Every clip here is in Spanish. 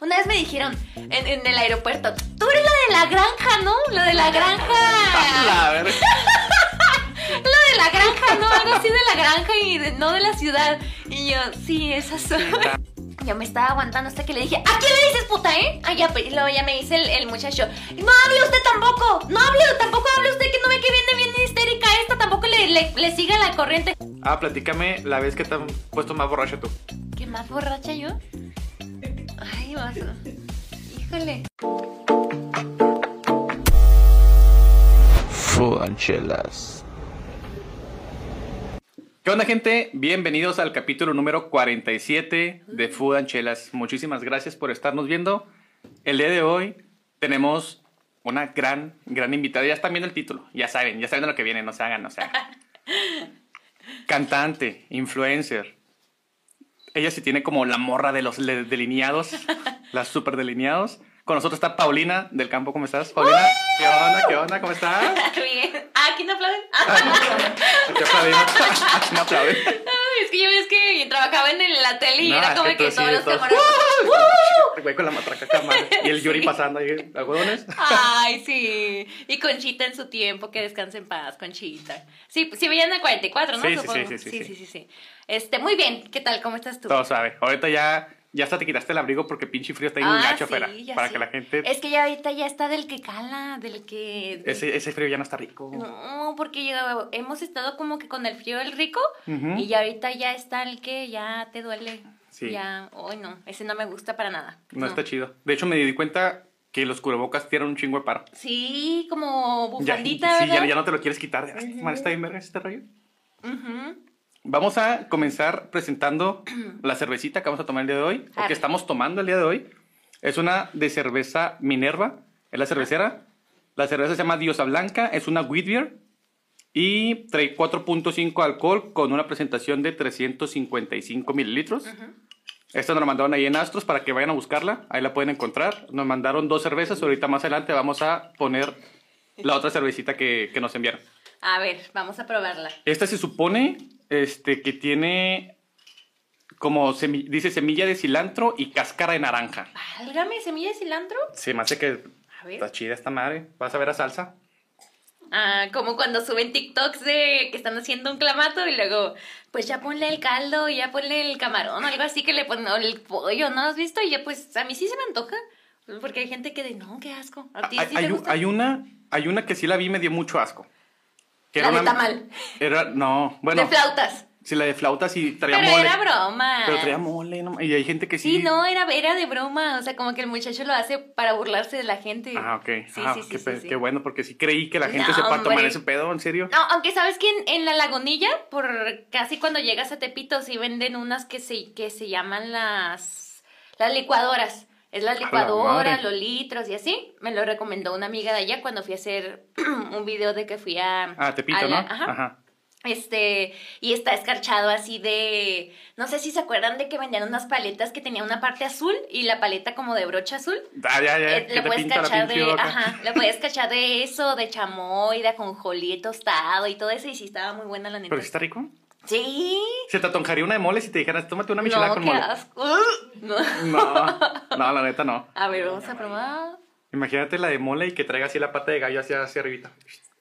Una vez me dijeron en, en el aeropuerto, tú eres la de la granja, ¿no? Lo de la granja. Lo de la granja, ¿no? Algo así de la granja y de- no de la ciudad. Y yo, sí, esas son. Yo me estaba aguantando hasta que le dije, ¿a quién le dices puta, eh? Ah, ya, pues, luego ya me dice el, el muchacho, no hable usted tampoco, no hable, tampoco hable usted que no ve que viene bien histérica esta, tampoco le, le, le siga la corriente. Ah, platícame la vez que te han puesto más borracho tú. ¿Qué más borracha yo? Ay, vas. Híjole. Fuanchelas. ¿Qué onda, gente? Bienvenidos al capítulo número 47 de Food and Chelas. Muchísimas gracias por estarnos viendo. El día de hoy tenemos una gran, gran invitada. Ya están viendo el título, ya saben, ya saben de lo que viene, no se hagan, no se hagan. Cantante, influencer. Ella sí tiene como la morra de los delineados, las super delineados. Con nosotros está Paulina del campo, ¿cómo estás? Paulina, ¿qué onda? ¿Qué onda? ¿Cómo estás? Bien. Ah, ¿aquí no aplauden? Te aplaudimos. No aplauden. Es que yo ves que trabajaba en la tele y No, era como que que, todos los. El güey con la matraca cámara. Y el Yuri Sí. pasando ahí, algodones. Ay, sí. Y Conchita en su tiempo, que descanse en paz, Conchita. Sí, sí veían a 44, ¿no? Sí, sí, sí, sí, sí, sí. sí, sí. Este, muy bien. ¿Qué tal? ¿Cómo estás tú? Todo suave. Ahorita ya, ya hasta te quitaste el abrigo porque pinche frío está ahí Ah, un gacho afuera. ya Para que la gente. Es que ya ahorita ya está del que cala, del que... Ese, ese frío ya no está rico. No, porque ya hemos estado como que con el frío del rico y ya ahorita ya está el que ya te duele. Sí. Ya, hoy no, ese no me gusta para nada. No, está chido. De hecho, me di cuenta que los cubrebocas tienen un chingo de paro. Sí, como Ya, bufandita, sí, ya, ya no te lo quieres quitar. Madre, está bien verga este rollo. Ujú. Vamos a comenzar presentando la cervecita que vamos a tomar el día de hoy, o que estamos tomando el día de hoy. Es una de cerveza Minerva, es la cervecera. La cerveza se llama Diosa Blanca, es una wheat beer y trae 4.5 alcohol con una presentación de 355 mililitros. Esta nos la mandaron ahí en Astros para que vayan a buscarla, ahí la pueden encontrar. Nos mandaron dos cervezas, ahorita más adelante vamos a poner la otra cervecita que, que nos enviaron. A ver, vamos a probarla. Esta se supone este, que tiene como semi- dice semilla de cilantro y cáscara de naranja. Válgame, semilla de cilantro. Se me hace que A ver. está chida esta madre. Vas a ver a salsa. Ah, como cuando suben TikToks de que están haciendo un clamato y luego, pues ya ponle el caldo ya ponle el camarón, algo así que le ponen o el pollo, ¿no has visto? Y ya pues a mí sí se me antoja. Porque hay gente que de, no, qué asco. ¿A ti Hay, sí hay te un- gusta? hay una, hay una que sí la vi y me dio mucho asco. Que La de una- tamal. Era, no, bueno. de flautas. Sí, la de flautas y traía Pero mole. era broma. Pero traía mole, no- y hay gente que sí. Sí, no, era, era de broma. O sea, como que el muchacho lo hace para burlarse de la gente. Ah, ok. Sí, Ah, sí, qué, sí, pe- sí. qué bueno, porque sí creí que la gente No, se pueda tomar ese pedo, ¿en serio? No, aunque sabes que en, en la lagunilla, por casi cuando llegas a Tepito, sí venden unas que se, que se llaman las, las licuadoras. Es la licuadora, los litros y así. Me lo recomendó una amiga de allá cuando fui a hacer un video de que fui a... Ah, Tepito, a ¿no? la- Ajá. Este, y está escarchado así de, no sé si se acuerdan de que vendían unas paletas que tenía una parte azul y la paleta como de brocha azul. Ah, ya, ya, Eh, que le te puedes cachar de, boca. ajá, le puedes cachar de eso, de chamoy, de ajonjolí tostado y todo eso y sí estaba muy buena la neta. ¿Pero está rico? Sí. ¿Se te atonjaría una de mole si te dijeras, tómate una michelada no, con qué mole? asco. No. No, no, la neta no. A ver, vamos a probar. Imagínate la de mole y que traiga así la pata de gallo hacia, hacia arribita.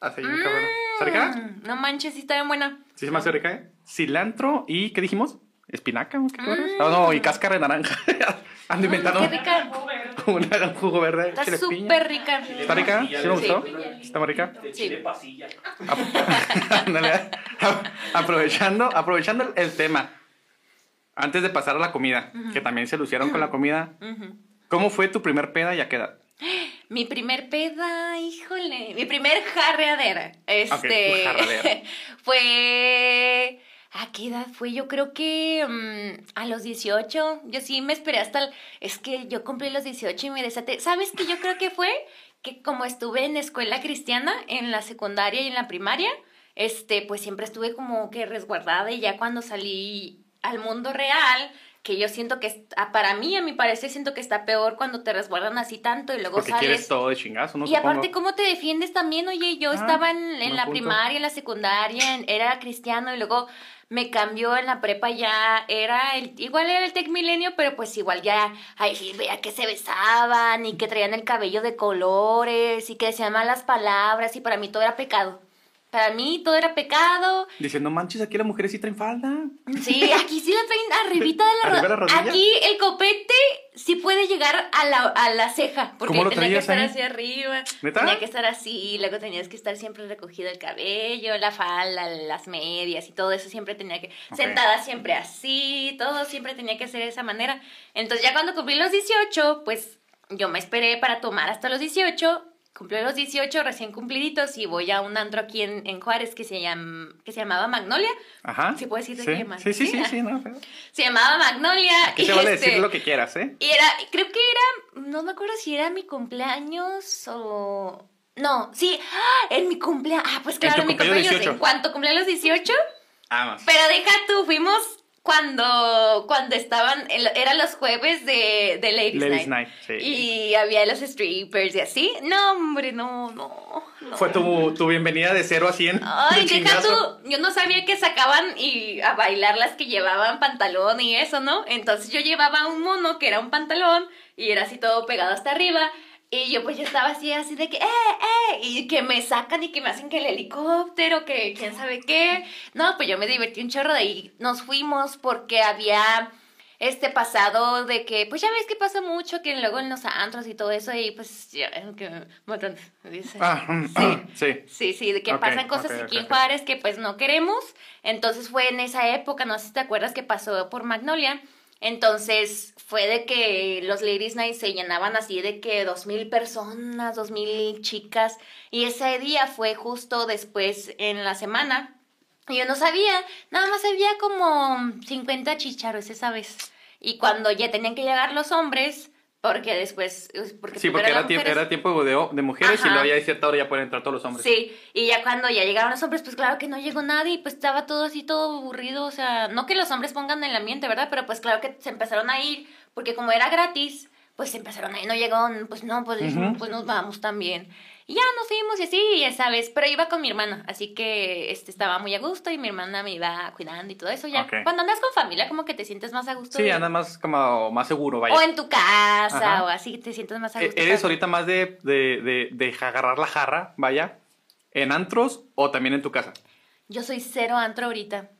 Así, cabrón. ¿Está rica? Mm, No manches, sí está bien buena. Sí, se me hace rica, ¿eh? Cilantro y, ¿qué dijimos? ¿Espinaca? ¿Qué? Mm. No, no, y cáscara de naranja. Ando inventando Qué rica. una- un jugo verde. Está súper rica. ¿Está rica? ¿Sí me gustó? ¿Está muy rica? Sí. Ándale. A- aprovechando, aprovechando el- tema. Antes de pasar a la comida, que también se lucieron con la comida. ¿Cómo fue tu primer peda y a qué edad? Mi primer peda, híjole, mi primer jarreadera. Este jarreadera. fue ¿A qué edad fue? Yo creo que mm, a los 18. Yo sí me esperé hasta el, es que yo cumplí los 18 y me desaté. ¿Sabes qué yo creo que fue? Que como estuve en escuela cristiana en la secundaria y en la primaria, este, pues siempre estuve como que resguardada y ya cuando salí al mundo real, que yo siento que ah, para mí, a mi parecer, siento que está peor cuando te resguardan así tanto y luego Porque sales. quieres todo de chingazo, ¿no? Y aparte. ¿cómo te defiendes también? Oye, yo Ah, estaba en, la punto. primaria, en la secundaria, en- era cristiano y luego me cambió en la prepa ya era el igual era el Tec Milenio, pero pues igual ya ahí veía que se besaban y que traían el cabello de colores y que decían malas palabras y para mí todo era pecado. Para mí todo era pecado. Diciendo, manches, aquí las mujeres sí traen falda. Sí, aquí sí la traen arribita de la, ¿Arriba de la rodilla? Aquí el copete sí puede llegar a la, a la ceja. Porque ¿Cómo lo tenía que estar ahí? hacia arriba. ¿Neta? Tenía que estar así. Luego tenías que estar siempre recogido el cabello, la falda, las medias y todo eso siempre tenía que. Sentada siempre así. Todo siempre tenía que ser de esa manera. Entonces, ya cuando cumplí los 18, pues yo me esperé para tomar hasta los 18. Cumplí los 18 recién cumpliditos y voy a un antro aquí en, en Juárez que se, llama, que se llamaba Magnolia. Ajá. ¿Sí puedo decir de sí. qué más? Sí, sí, ¿Sí? sí, sí, no, pero- Se llamaba Magnolia. Aquí y se vale este, decir lo que quieras, ¿eh? Y era, creo que era, no me acuerdo si era mi cumpleaños o... No, sí, ¡ah! en mi cumpleaños. Ah, pues claro, en mi cumpleaños cumpleaños. 18. En cuanto cumplí los 18. Vamos. Pero deja tú, fuimos cuando, cuando estaban, eran los jueves de, de Ladies, Ladies Night. Night, sí. Y había los strippers y así. No, hombre, no, no. no. Fue tu, tu bienvenida de 0 a 100. Ay, de deja tú, yo no sabía que sacaban y a bailar las que llevaban pantalón y eso, ¿no? Entonces yo llevaba un mono que era un pantalón y era así todo pegado hasta arriba y yo pues yo estaba así, así de que, ¡eh, eh! Y que me sacan y que me hacen que el helicóptero, que quién sabe qué. No, pues yo me divertí un chorro de ahí. Nos fuimos porque había este pasado de que, pues ya ves que pasa mucho, que luego en los antros y todo eso y pues ya, que matan, dice. Ah, mm, Sí. ah, sí. Sí, sí, de que pasan cosas ok, aquí ok, en. Juárez que pues no queremos. Entonces fue en esa época, no sé si te acuerdas que pasó por Magnolia. Entonces fue de que los Ladies Night se llenaban así de que dos mil personas, dos mil chicas. Y ese día fue justo después en la semana. Y yo no sabía, nada más había como 50 chicharos esa vez. Y cuando ya tenían que llegar los hombres, porque después... Porque Sí, porque era, tiempo, mujeres- era tiempo de, de mujeres y Ajá. luego ya a cierta hora ya pueden entrar todos los hombres. Sí, y ya cuando ya llegaron los hombres, pues claro que no llegó nadie y pues estaba todo así, todo aburrido, o sea, no que los hombres pongan el ambiente, ¿verdad? Pero pues claro que se empezaron a ir, porque como era gratis, pues se empezaron a ir, no llegó, pues no, pues, pues nos vamos también. Y ya nos fuimos y así, ya sabes, pero iba con mi hermana, así que este, estaba muy a gusto y mi hermana me iba cuidando y todo eso, ya. Cuando andas con familia como que te sientes más a gusto. Sí, de- anda más como más seguro, vaya. O en tu casa, Ajá. o así, te sientes más a E- gusto. ¿Eres ahorita más de, de, de, de agarrar la jarra, vaya, en antros o también en tu casa? Yo soy cero antro ahorita.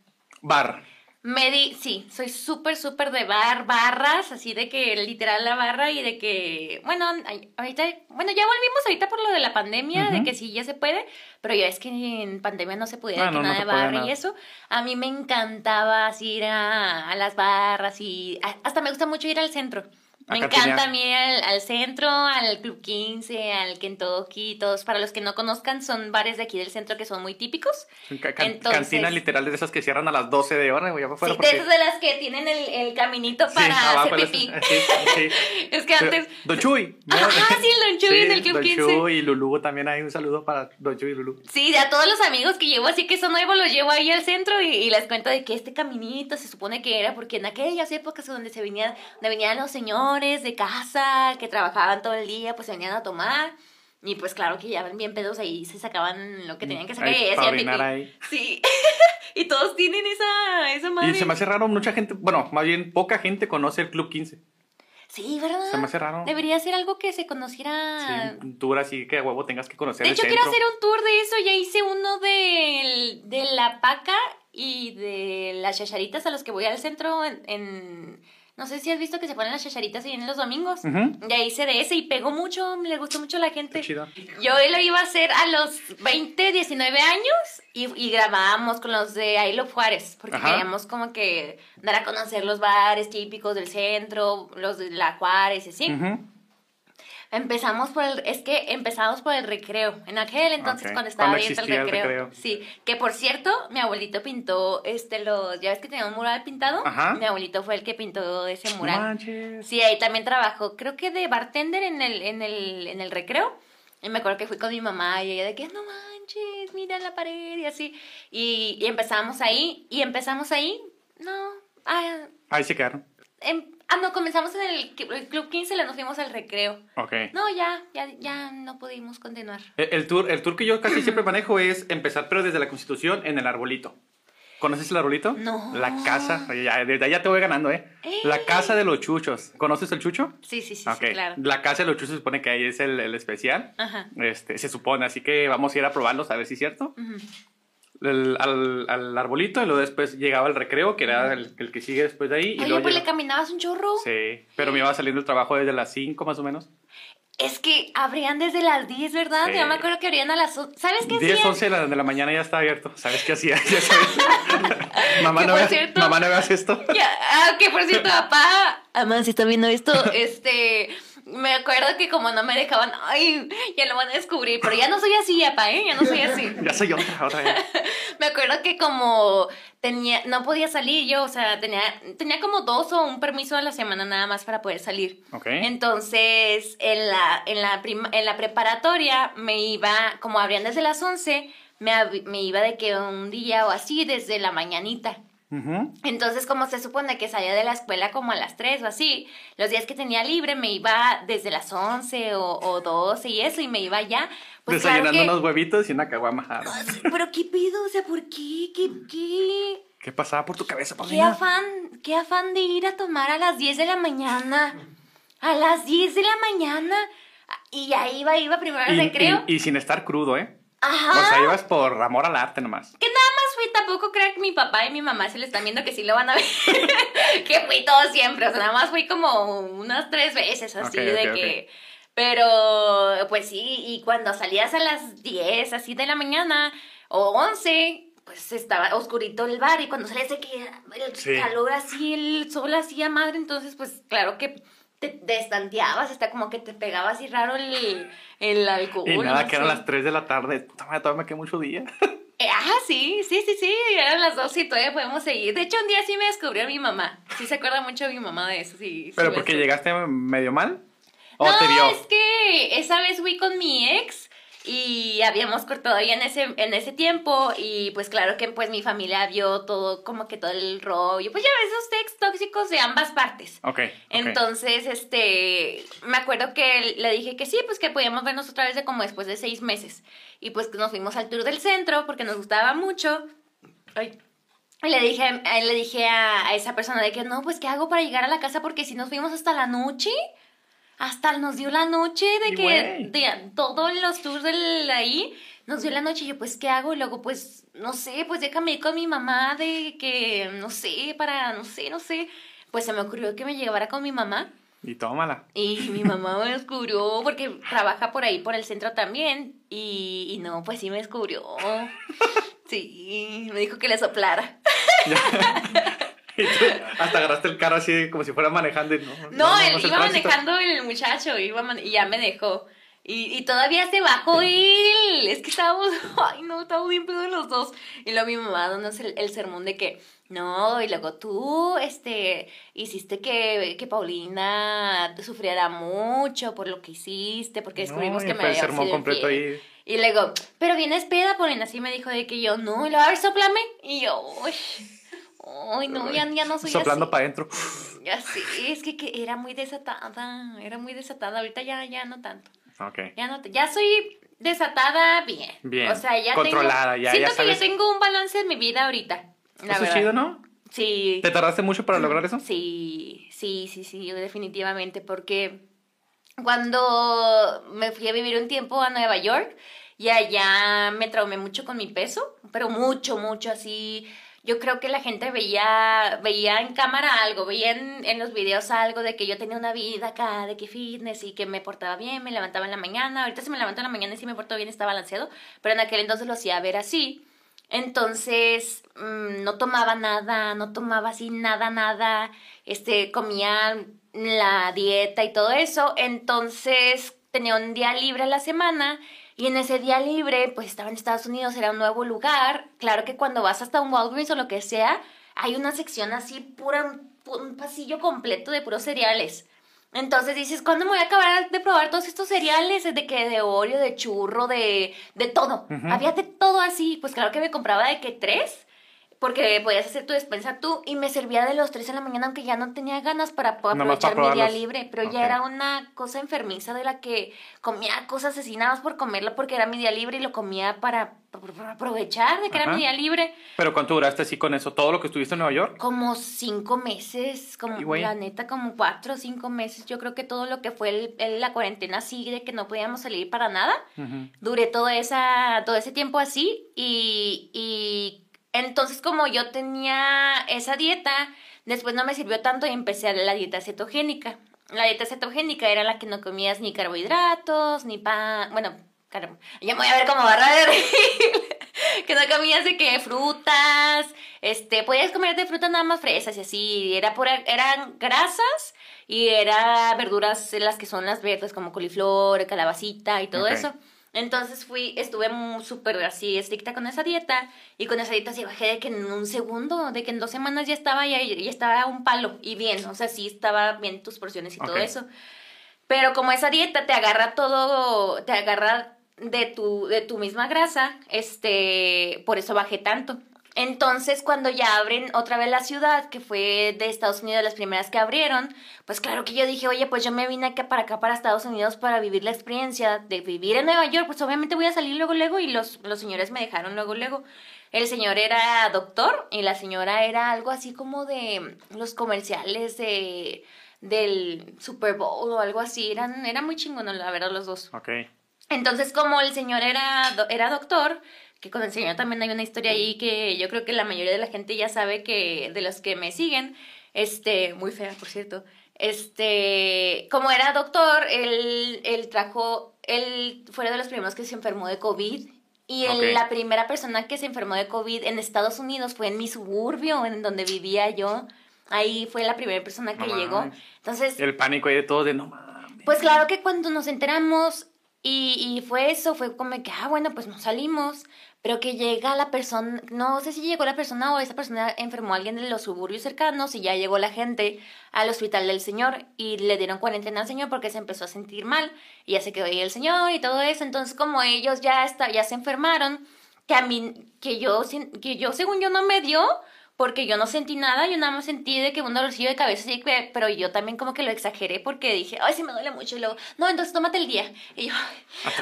Bar. Me di, sí, soy súper, súper de bar, barras, así de que literal la barra y de que, bueno, ahorita, bueno, ya volvimos ahorita por lo de la pandemia, de que sí, ya se puede, pero ya es que en pandemia no se de que no, nada de barra nada. y eso. A mí me encantaba así ir a, a las barras y a- hasta me gusta mucho ir al centro. Me encanta cantinear. a mí al, al centro, al Club 15, al Kentucky, todos. Para los que no conozcan, son bares de aquí del centro que son muy típicos. Ca- can- Entonces- Cantinas literales de esas que cierran a las 12 de hora, ya. Sí, porque- de esas de las que tienen el, el caminito Sí, para abajo hacer las- pipí. sí, sí. Es que antes... Don Chuy. Ajá, sí, el Don Chuy en el Club Don 15. Chuy y Lulú también hay un saludo para Don Chuy y Lulú. Sí, a todos los amigos que llevo así que son nuevos los llevo ahí al centro y, y les cuento de que este caminito se supone que era porque en aquellas épocas donde se venían, donde venían los señores de casa que trabajaban todo el día, pues se venían a tomar. Y pues claro que ya bien pedos ahí se sacaban lo que tenían que sacar y pipí. ahí. Sí. y todos tienen esa, esa madre. Y se me hace raro, mucha gente, bueno, más bien poca gente conoce el Club 15. Sí, ¿verdad? Se me hace raro. Debería ser algo que se conociera. Sí, un tour así que a huevo tengas que conocer De el hecho, centro. quiero hacer un tour de eso. Ya hice uno de, de la paca y de las chacharitas a los que voy al centro en, en- No sé si has visto que se ponen las chacharitas ahí en los domingos. Ujú. Ya hice de ese y pegó mucho, le gustó mucho a la gente. Qué chido. Yo lo iba a hacer a los 20, 19 años y, y grabábamos con los de I Love Juárez, porque Ajá. queríamos como que dar a conocer los bares típicos del centro, los de la Juárez y así. Empezamos por el, es que empezamos por el recreo. En aquel entonces cuando estaba abierto el recreo. Sí, que por cierto, mi abuelito pintó este los, ya ves que tenía un mural pintado, Ajá. mi abuelito fue el que pintó ese No mural. manches. Sí, ahí también trabajó, creo que de bartender en el, en el, en el recreo. Y me acuerdo que fui con mi mamá y ella de que no manches, mira la pared y así. Y, y empezamos ahí, y empezamos ahí, no, ah, Ahí se quedaron. em- ah, no, comenzamos en el, el Club 15, le nos fuimos al recreo. Ok. No, ya, ya, ya no pudimos continuar. El, el tour, el tour que yo casi siempre manejo es empezar, pero desde la Constitución en el arbolito. ¿Conoces el arbolito? No. La casa, ya, desde allá te voy ganando, ¿eh? La casa de los chuchos. ¿Conoces el chucho? Sí, sí, sí, Ok. sí, claro. La casa de los chuchos se supone que ahí es el, el especial. Ajá. Este, se supone, así que vamos a ir a probarlos a ver si es cierto. Ujú. El- al, al arbolito y luego después llegaba el recreo, que era el, el que sigue después de ahí. y Oye, luego pues le caminabas un chorro. Sí, pero me iba saliendo el trabajo desde las 5 más o menos. Es que abrían desde las 10, ¿verdad? Sí. Ya me acuerdo que abrían a las... o- ¿Sabes qué 10, hacían? 11 de la, de la mañana ya está abierto. ¿Sabes qué hacía? Ya sabes. mamá, no veas, cierto- mamá, no veas esto. Ya, ah, que por cierto, papá, Amán, si está viendo esto, este, me acuerdo que como no me dejaban, ay, ya lo van a descubrir, pero ya no soy así, papá, ¿eh? Ya no soy así. Ya soy otra, ahora ya. Me acuerdo que como tenía, no podía salir yo, o sea, tenía, tenía como dos o un permiso a la semana nada más para poder salir. Entonces, en la, en la, prim- en la preparatoria me iba, como abrían desde las 11, me, me iba de que un día o así desde la mañanita. Entonces, como se supone que salía de la escuela como a las 3 o así, los días que tenía libre me iba desde las 11 o, o 12 y eso, y me iba ya. Pues claro Desayunando que... unos huevitos y una caguama. Pero qué pido, o sea, ¿por qué? ¿Qué, qué, ¿Qué pasaba por tu cabeza, qué afán, qué afán de ir a tomar a las 10 de la mañana? A las 10 de la mañana. Y ahí iba, iba primero al recreo. y- y sin estar crudo, ¿eh? Ajá. O sea, ibas por amor al arte nomás. Que tampoco creo que mi papá y mi mamá se le están viendo que sí lo van a ver. que fui todo siempre, o sea, nada más fui como unas tres veces así de que... Pero, pues sí, y cuando salías a las 10 así de la mañana o 11, pues estaba oscurito el bar y cuando salías de que el Sí. calor así, el sol hacía madre, entonces pues claro que te destanteabas, está como que te pegaba así raro el, el alcohol. Y nada, no que eran las 3 de la tarde. Puta madre, todavía me quedé mucho día. Eh, ah, sí, sí, sí, sí, eran las dos y todavía podemos seguir. De hecho, un día sí me descubrió mi mamá. Sí se acuerda mucho de mi mamá de eso, sí. ¿Pero porque llegaste medio mal? ¿O No, te vio? es que esa vez fui con mi ex y habíamos cortado ya en ese, en ese tiempo y pues claro que pues mi familia vio todo, como que todo el rollo. Pues ya ves esos ex tóxicos de ambas partes. Ok. Entonces, este, me acuerdo que le dije que sí, pues que podíamos vernos otra vez de como después de seis meses. Y pues que nos fuimos al tour del centro porque nos gustaba mucho. Ay. Y le dije, eh, le dije a, a esa persona de que no, pues ¿qué hago para llegar a la casa? Porque si nos fuimos hasta la noche, hasta nos dio la noche de Y que de todos los tours del ahí nos dio la noche y yo pues qué hago y luego pues no sé pues déjame ir con mi mamá de que no sé para no sé no sé. Pues se me ocurrió que me llevara con mi mamá. Y tómala. y mi mamá me descubrió porque trabaja por ahí por el centro también. Y, y no pues sí me descubrió. Sí me dijo que le soplara hasta agarraste el carro así como si fuera manejando. Y no, No, él el iba manejando el muchacho iba y ya me dejó. Y, y todavía se bajó él. Es que estábamos, ay no, estábamos bien pedos los dos. Y luego mi mamá dándonos el, el sermón de que, no, y luego tú, este, hiciste que, que Paulina sufriera mucho por lo que hiciste, porque descubrimos No, que me el había sermón sido completo infiel". ahí. Y luego, pero vienes peda, Paulina, así me dijo de que yo, no, y luego, a ver, soplame. Y yo, uy, ay, no, ya, ya no soy Soplando así. para adentro. Ya sé, es que, que era muy desatada, era muy desatada. Ahorita ya, ya no tanto. Ok. Ya no, ya soy desatada bien. Bien, O sea, ya controlada, tengo, ya- siento ya sabes- que ya tengo un balance en mi vida ahorita. La Eso es chido, ¿no? Sí. ¿Te tardaste mucho para lograr eso? Sí, sí, sí, sí, definitivamente, porque cuando me fui a vivir un tiempo a Nueva York y allá me traumé mucho con mi peso, pero mucho, mucho así. Yo creo que la gente veía, veía en cámara algo, veía en, los videos algo de que yo tenía una vida acá, de que fitness y que me portaba bien, me levantaba en la mañana. Ahorita si me levanto en la mañana y si me porto bien está balanceado, pero en aquel entonces lo hacía ver así. Entonces, mm, no tomaba nada, no tomaba así nada, nada, este, comía la dieta y todo eso. Entonces, tenía un día libre a la semana y en ese día libre, pues estaba en Estados Unidos, era un nuevo lugar. Claro que cuando vas hasta un Walgreens o lo que sea, hay una sección así, pura, un, un pasillo completo de puros cereales. Entonces dices, ¿cuándo me voy a acabar de probar todos estos cereales? De que de Oreo, de churro, de, de todo. Había de todo así. Pues claro que me compraba de que tres. Porque podías hacer tu despensa tú y me servía de los 3 de la mañana aunque ya no tenía ganas para poder para aprovechar mi día libre, pero ya era una cosa enfermiza de la que comía cosas asesinadas por comerlo porque era mi día libre y lo comía para, para aprovechar de que era mi día libre. Pero ¿cuánto duraste así con eso? ¿Todo lo que estuviste en Nueva York? Como cinco meses, como la neta, como cuatro o cinco meses. Yo creo que todo lo que fue el- el- la cuarentena así, de que no podíamos salir para nada, Ujú. duré todo, esa, todo ese tiempo así y, y entonces como yo tenía esa dieta, después no me sirvió tanto y empecé a la dieta cetogénica. La dieta cetogénica era la que no comías ni carbohidratos, ni pan, bueno, car- ya me voy a ver como barra de reír. que no comías de que frutas, este, podías comer de frutas nada más fresas y así, era pura, eran grasas y era verduras las que son las verdes como coliflor, calabacita y todo eso. Entonces fui, estuve súper así estricta con esa dieta y con esa dieta sí bajé de que en un segundo, de que en dos semanas ya estaba, ya, ya estaba un palo y bien, o sea, sí estaba bien tus porciones y todo eso. Pero como esa dieta te agarra todo, te agarra de tu, de tu misma grasa, este, por eso bajé tanto. Entonces, cuando ya abren otra vez la ciudad, que fue de Estados Unidos las primeras que abrieron, pues claro que yo dije, oye, pues yo me vine acá para acá, para Estados Unidos, para vivir la experiencia de vivir en Nueva York, pues obviamente voy a salir luego, luego, y los, los señores me dejaron luego, luego. El señor era doctor y la señora era algo así como de los comerciales de del Super Bowl o algo así, eran, eran muy chingonos, la verdad, los dos. Ok. Entonces, como el señor era, era doctor, que con el señor también hay una historia ahí que yo creo que la mayoría de la gente ya sabe que de los que me siguen, este, muy fea, por cierto, este, como era doctor, él, él trajo, él fue de los primeros que se enfermó de COVID. Y el- la primera persona que se enfermó de COVID en Estados Unidos fue en mi suburbio, en donde vivía yo. Ahí fue la primera persona que No llegó. mames. Entonces, El pánico ahí de todos de no mames. pues claro que cuando nos enteramos y, y fue eso, fue como que, ah, bueno, pues nos salimos, pero que llega la persona, no sé si llegó la persona o esa persona enfermó a alguien de los suburbios cercanos y ya llegó la gente al hospital del señor y le dieron cuarentena al señor porque se empezó a sentir mal y ya se quedó ahí el señor y todo eso, entonces como ellos ya, está, ya se enfermaron, que a mí, que yo, que yo según yo no me dio, porque yo no sentí nada, yo nada más sentí de que un dolorcillo de cabeza, así que- pero yo también como que lo exageré porque dije, ay, sí me duele mucho, y luego, no, entonces tómate el día. Y yo,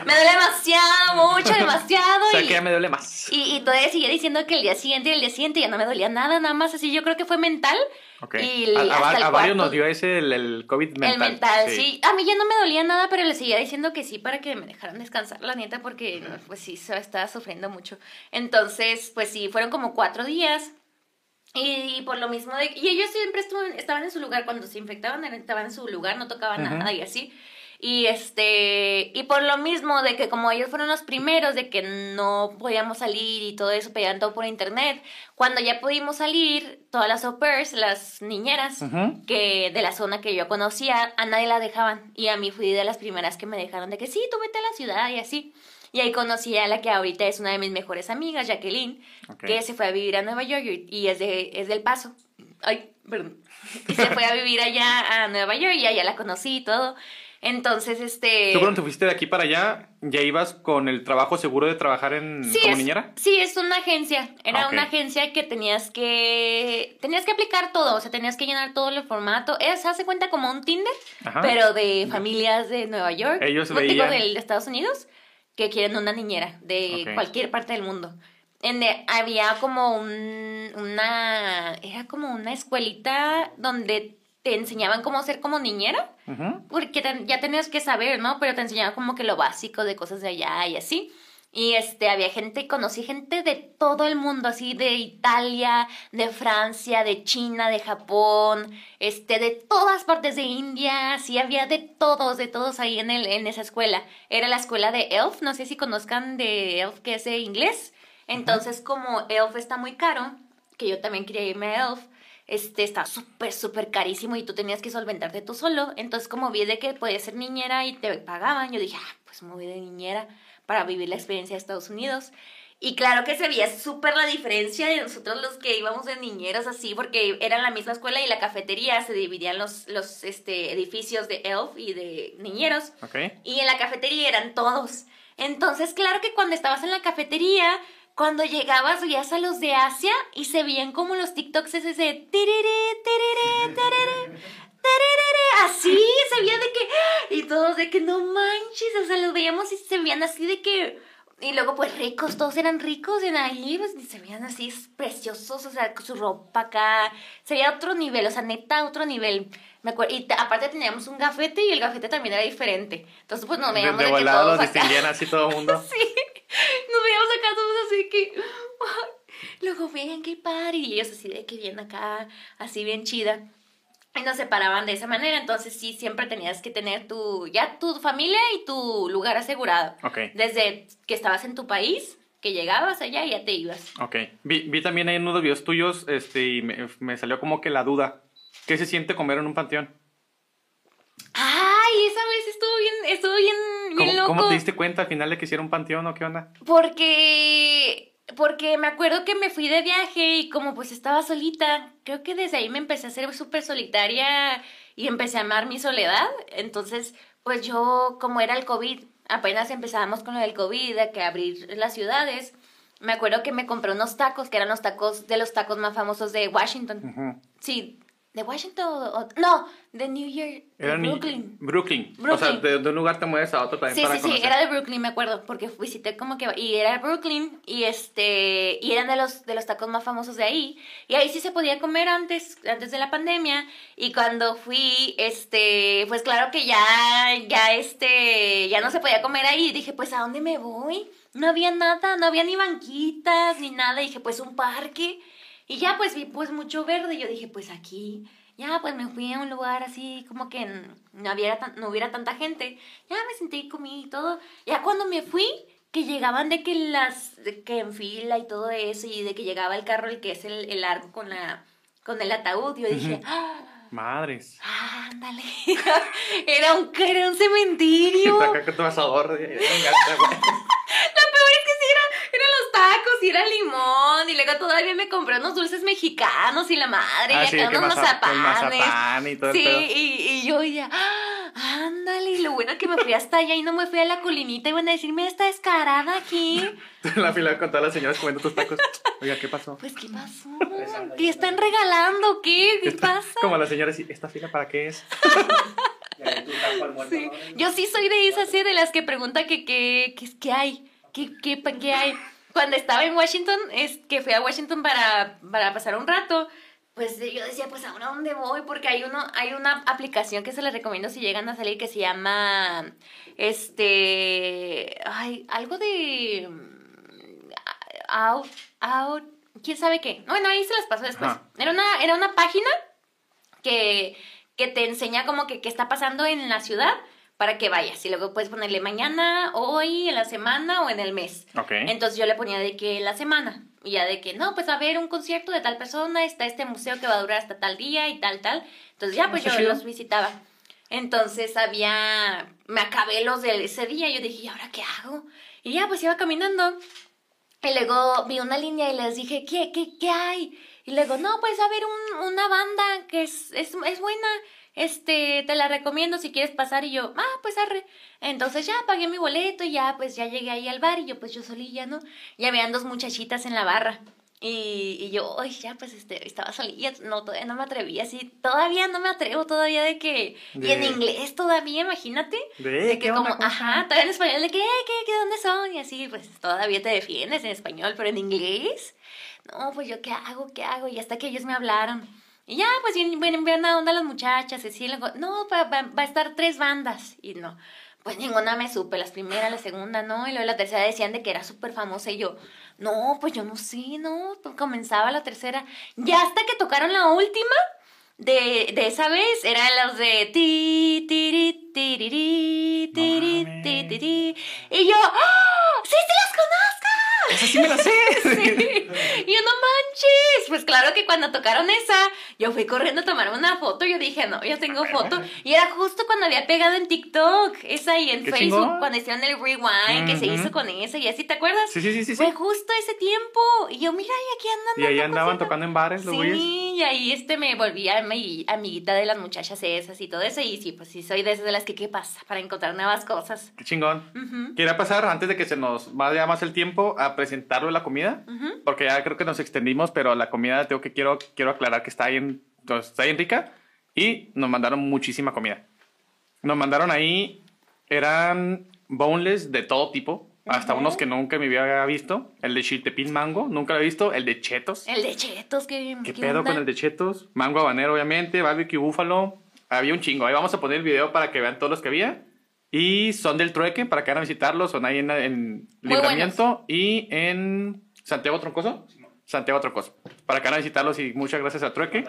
me duele demasiado, mucho, demasiado. O sea y, que ya me duele más. y, y todavía seguía diciendo que el día siguiente y el día siguiente ya no me dolía nada, nada más así, yo creo que fue mental. Ok. Y a, a- a varios nos dio ese el, el COVID mental. El mental, sí. A mí ya no me dolía nada, pero le seguía diciendo que sí para que me dejaran descansar, la neta, porque pues sí, se estaba sufriendo mucho. Entonces, pues sí, fueron como cuatro días. Y, por lo mismo de... Y ellos siempre estuvo- estaban en su lugar, cuando se infectaban, estaban en su lugar, no tocaban nada y así. Y este, y por lo mismo de que como ellos fueron los primeros de que no podíamos salir y todo eso, pedían todo por internet, cuando ya pudimos salir, todas las au pairs, las niñeras, que de la zona que yo conocía, a nadie la dejaban. Y a mí fui de las primeras que me dejaron de que sí, tú vete a la ciudad y así. Y ahí conocí a la que ahorita es una de mis mejores amigas, Jacqueline, que se fue a vivir a Nueva York y, es, de, es del Paso. Ay, perdón. Y se fue a vivir allá a Nueva York y allá la conocí y todo. Entonces, este... ¿Tú cuando te fuiste de aquí para allá, ya ibas con el trabajo seguro de trabajar en, Sí, como es, niñera? sí, es una agencia. Era una agencia que tenías que tenías que aplicar todo, o sea, tenías que llenar todo el formato. Es, se hace cuenta como un Tinder, Ajá. pero de familias de Nueva York. Ellos digo, veían- del- de Estados Unidos, que quieren una niñera de cualquier parte del mundo. En de- había como un, una, era como una escuelita donde te enseñaban cómo ser como niñera porque te- ya tenías que saber, ¿no? Pero te enseñaba como que lo básico de cosas de allá y así. Y este, había gente, conocí gente de todo el mundo, así de Italia, de Francia, de China, de Japón, este, de todas partes de India, sí, había de todos, de todos ahí en, el, en esa escuela. Era la escuela de ELF, no sé si conozcan de ELF, que es de inglés. Entonces, como ELF está muy caro, que yo también quería irme a ELF, este, está súper, súper carísimo y tú tenías que solventarte tú solo. Entonces, como vi de que podías ser niñera y te pagaban, yo dije, ah, pues me voy de niñera para vivir la experiencia de Estados Unidos. Y claro que se veía súper la diferencia de nosotros los que íbamos de niñeros así, porque era la misma escuela y la cafetería se dividían los, los este, edificios de ELF y de niñeros. Y en la cafetería eran todos. Entonces, claro que cuando estabas en la cafetería, cuando llegabas veías a los de Asia y se veían como los TikToks ese de así, se veía de que, y todos de que no manches, o sea, los veíamos y se veían así de que, y luego pues ricos, todos eran ricos en ahí, pues y se veían así preciosos, o sea, con su ropa acá, se veía otro nivel, o sea, neta, otro nivel. Me acuerdo, y te- aparte teníamos un gafete y el gafete también era diferente. Entonces pues nos De, veíamos de de que volada todos los acá. distinguían así todo el mundo. Sí, nos veíamos acá todos así que. Luego vean qué padre. Y ellos así de que bien acá, así bien chida. Y nos separaban de esa manera. Entonces sí, siempre tenías que tener tu, ya tu familia y tu lugar asegurado. Ok, Desde que estabas en tu país, que llegabas allá y ya te ibas. ok. Vi, vi también ahí en unos videos tuyos este, y me, me salió como que la duda. ¿Qué se siente comer en un panteón? Ay, esa vez estuvo bien, estuvo bien, bien ¿Cómo, loco. cómo te diste cuenta al final de que hiciera un panteón o qué onda? Porque, porque me acuerdo que me fui de viaje y como pues estaba solita, creo que desde ahí me empecé a ser súper solitaria y empecé a amar mi soledad. Entonces, pues yo, como era el COVID, apenas empezábamos con lo del COVID, de que abrir las ciudades, me acuerdo que me compré unos tacos, que eran los tacos de los tacos más famosos de Washington. Sí, de Washington o... no, de New York, de Era ni- Brooklyn. Brooklyn. O sea, Brooklyn. de, de un lugar te mueves a otro también Sí, para sí, sí, era de Brooklyn, me acuerdo, porque visité como que y era de Brooklyn y este y eran de los de los tacos más famosos de ahí. Y ahí sí se podía comer antes antes de la pandemia y cuando fui este pues claro que ya ya este ya no se podía comer ahí. Dije pues a dónde me voy no había nada no había ni banquitas ni nada. Dije pues un parque y ya pues vi pues mucho verde y yo dije pues aquí ya pues me fui a un lugar así como que no, hubiera tan- no hubiera tanta gente. Ya me senté comí y todo. Ya cuando me fui, que llegaban de que las, de que en fila y todo eso y de que llegaba el carro, el que es el, el largo con la, con el ataúd, yo dije, ah, Madres. ándale. era un, era un cementerio. Acá con tu asador. Venga, Lo peor es que sí tacos y era limón. Y luego todavía me compré unos dulces mexicanos y la madre. Ah, y sí, acá que unos mazapanes. mazapán y todo Sí, y, y yo ya, ¡ah! ándale. Y lo bueno que me fui hasta allá y no me fui a la colinita. Y van a decirme, esta descarada aquí. En la fila con todas las señoras comiendo tus tacos. Oiga, ¿qué pasó? Pues, ¿qué pasó? ¿Qué están regalando? ¿Qué? ¿Qué pasa? Como la señora así, ¿esta fila para qué es? Sí. Yo sí soy de esas, sí, de las que pregunta que qué que, qué hay, qué, qué, pa- qué hay. Cuando estaba en Washington, es que fui a Washington para, para pasar un rato, pues yo decía, pues ahora dónde voy, porque hay uno, hay una aplicación que se les recomiendo si llegan a salir que se llama, este, ay, algo de, out, out, quién sabe qué. Bueno, ahí se las paso después. Ajá. Era una, era una página que, que te enseña como que qué está pasando en la ciudad para que vayas. Y luego puedes ponerle mañana, hoy, en la semana o en el mes. Ok. Entonces yo le ponía de que en la semana. Y ya de que, no, pues a haber un concierto de tal persona, está este museo que va a durar hasta tal día y tal, tal. Entonces ya pues yo chido. los visitaba. Entonces había, me acabé los de ese día y yo dije, ¿y ahora qué hago? Y ya pues iba caminando. Y luego vi una línea y les dije, ¿qué, qué, qué hay? Y luego, no, pues a haber un- una banda que es, es, es buena, este, te la recomiendo si quieres pasar. Y yo, ah, pues arre. Entonces ya pagué mi boleto y ya, pues ya llegué ahí al bar y yo, pues yo solilla, ¿no? Y habían dos muchachitas en la barra. Y, y yo, ay, ya, pues este, estaba solilla, no, todavía no me atrevía así, todavía no me atrevo, todavía de que, y en De- inglés todavía, imagínate, De, de que ¿qué onda, como, ajá, todavía en español, de que, "Eh, ¿qué, qué, dónde son? Y así, pues todavía te defiendes en español, pero en inglés, no, pues yo, ¿qué hago? ¿Qué hago? Y hasta que ellos me hablaron. Y ya, pues bien, bien, bien a onda las muchachas, luego, no, va, va, va a estar tres bandas. Y no, pues ninguna me supe, las primeras, la segunda, no, y luego la tercera decían de que era súper famosa, y yo, no, pues yo no sé, no, pues comenzaba la tercera. Ya hasta que tocaron la última, de, de esa vez eran los de ti, tiri, tiri, mames. ti, tiri. Y yo, ¡ah! ¡Sí, sí las conozco! Esa sí me la sé. Sí. Y yo, no manches. Pues claro que cuando tocaron esa, yo fui corriendo a tomarme una foto. Yo dije, no, yo tengo foto. Y era justo cuando había pegado en TikTok. Esa y en Facebook, cuando hicieron el rewind, que se hizo con esa y así, ¿te acuerdas? Sí, sí, sí, sí. sí. Fue justo ese tiempo. Y yo, mira, y aquí andan. Y ahí andaban tocando en bares los güeyes. Sí, y ahí este me volví ami- amiguita de las muchachas esas y todo eso. Y sí, pues sí, soy de esas de las que, ¿qué pasa? Para encontrar nuevas cosas. Qué chingón. Ujú, Quería pasar, antes de que se nos vaya más el tiempo, a presentarlo la comida. ujú. Porque ya creo que nos extendimos, pero la comida tengo que quiero, quiero aclarar que está bien, está bien rica. Y nos mandaron muchísima comida. Nos mandaron ahí, eran boneless de todo tipo. Hasta Ujú. unos que nunca me había visto. El de chiltepín mango, nunca lo he visto. El de chetos. El de chetos, ¿qué, ¿Qué qué pedo onda? con el de chetos? Mango habanero, obviamente. Barbecue búfalo. Había un chingo. Ahí vamos a poner el video para que vean todos los que había. Y son del trueque para que vayan a visitarlos. Son ahí en, en Libramiento y en Santiago Troncoso. Santiago Troncoso. Para que vayan a visitarlos y muchas gracias al trueque.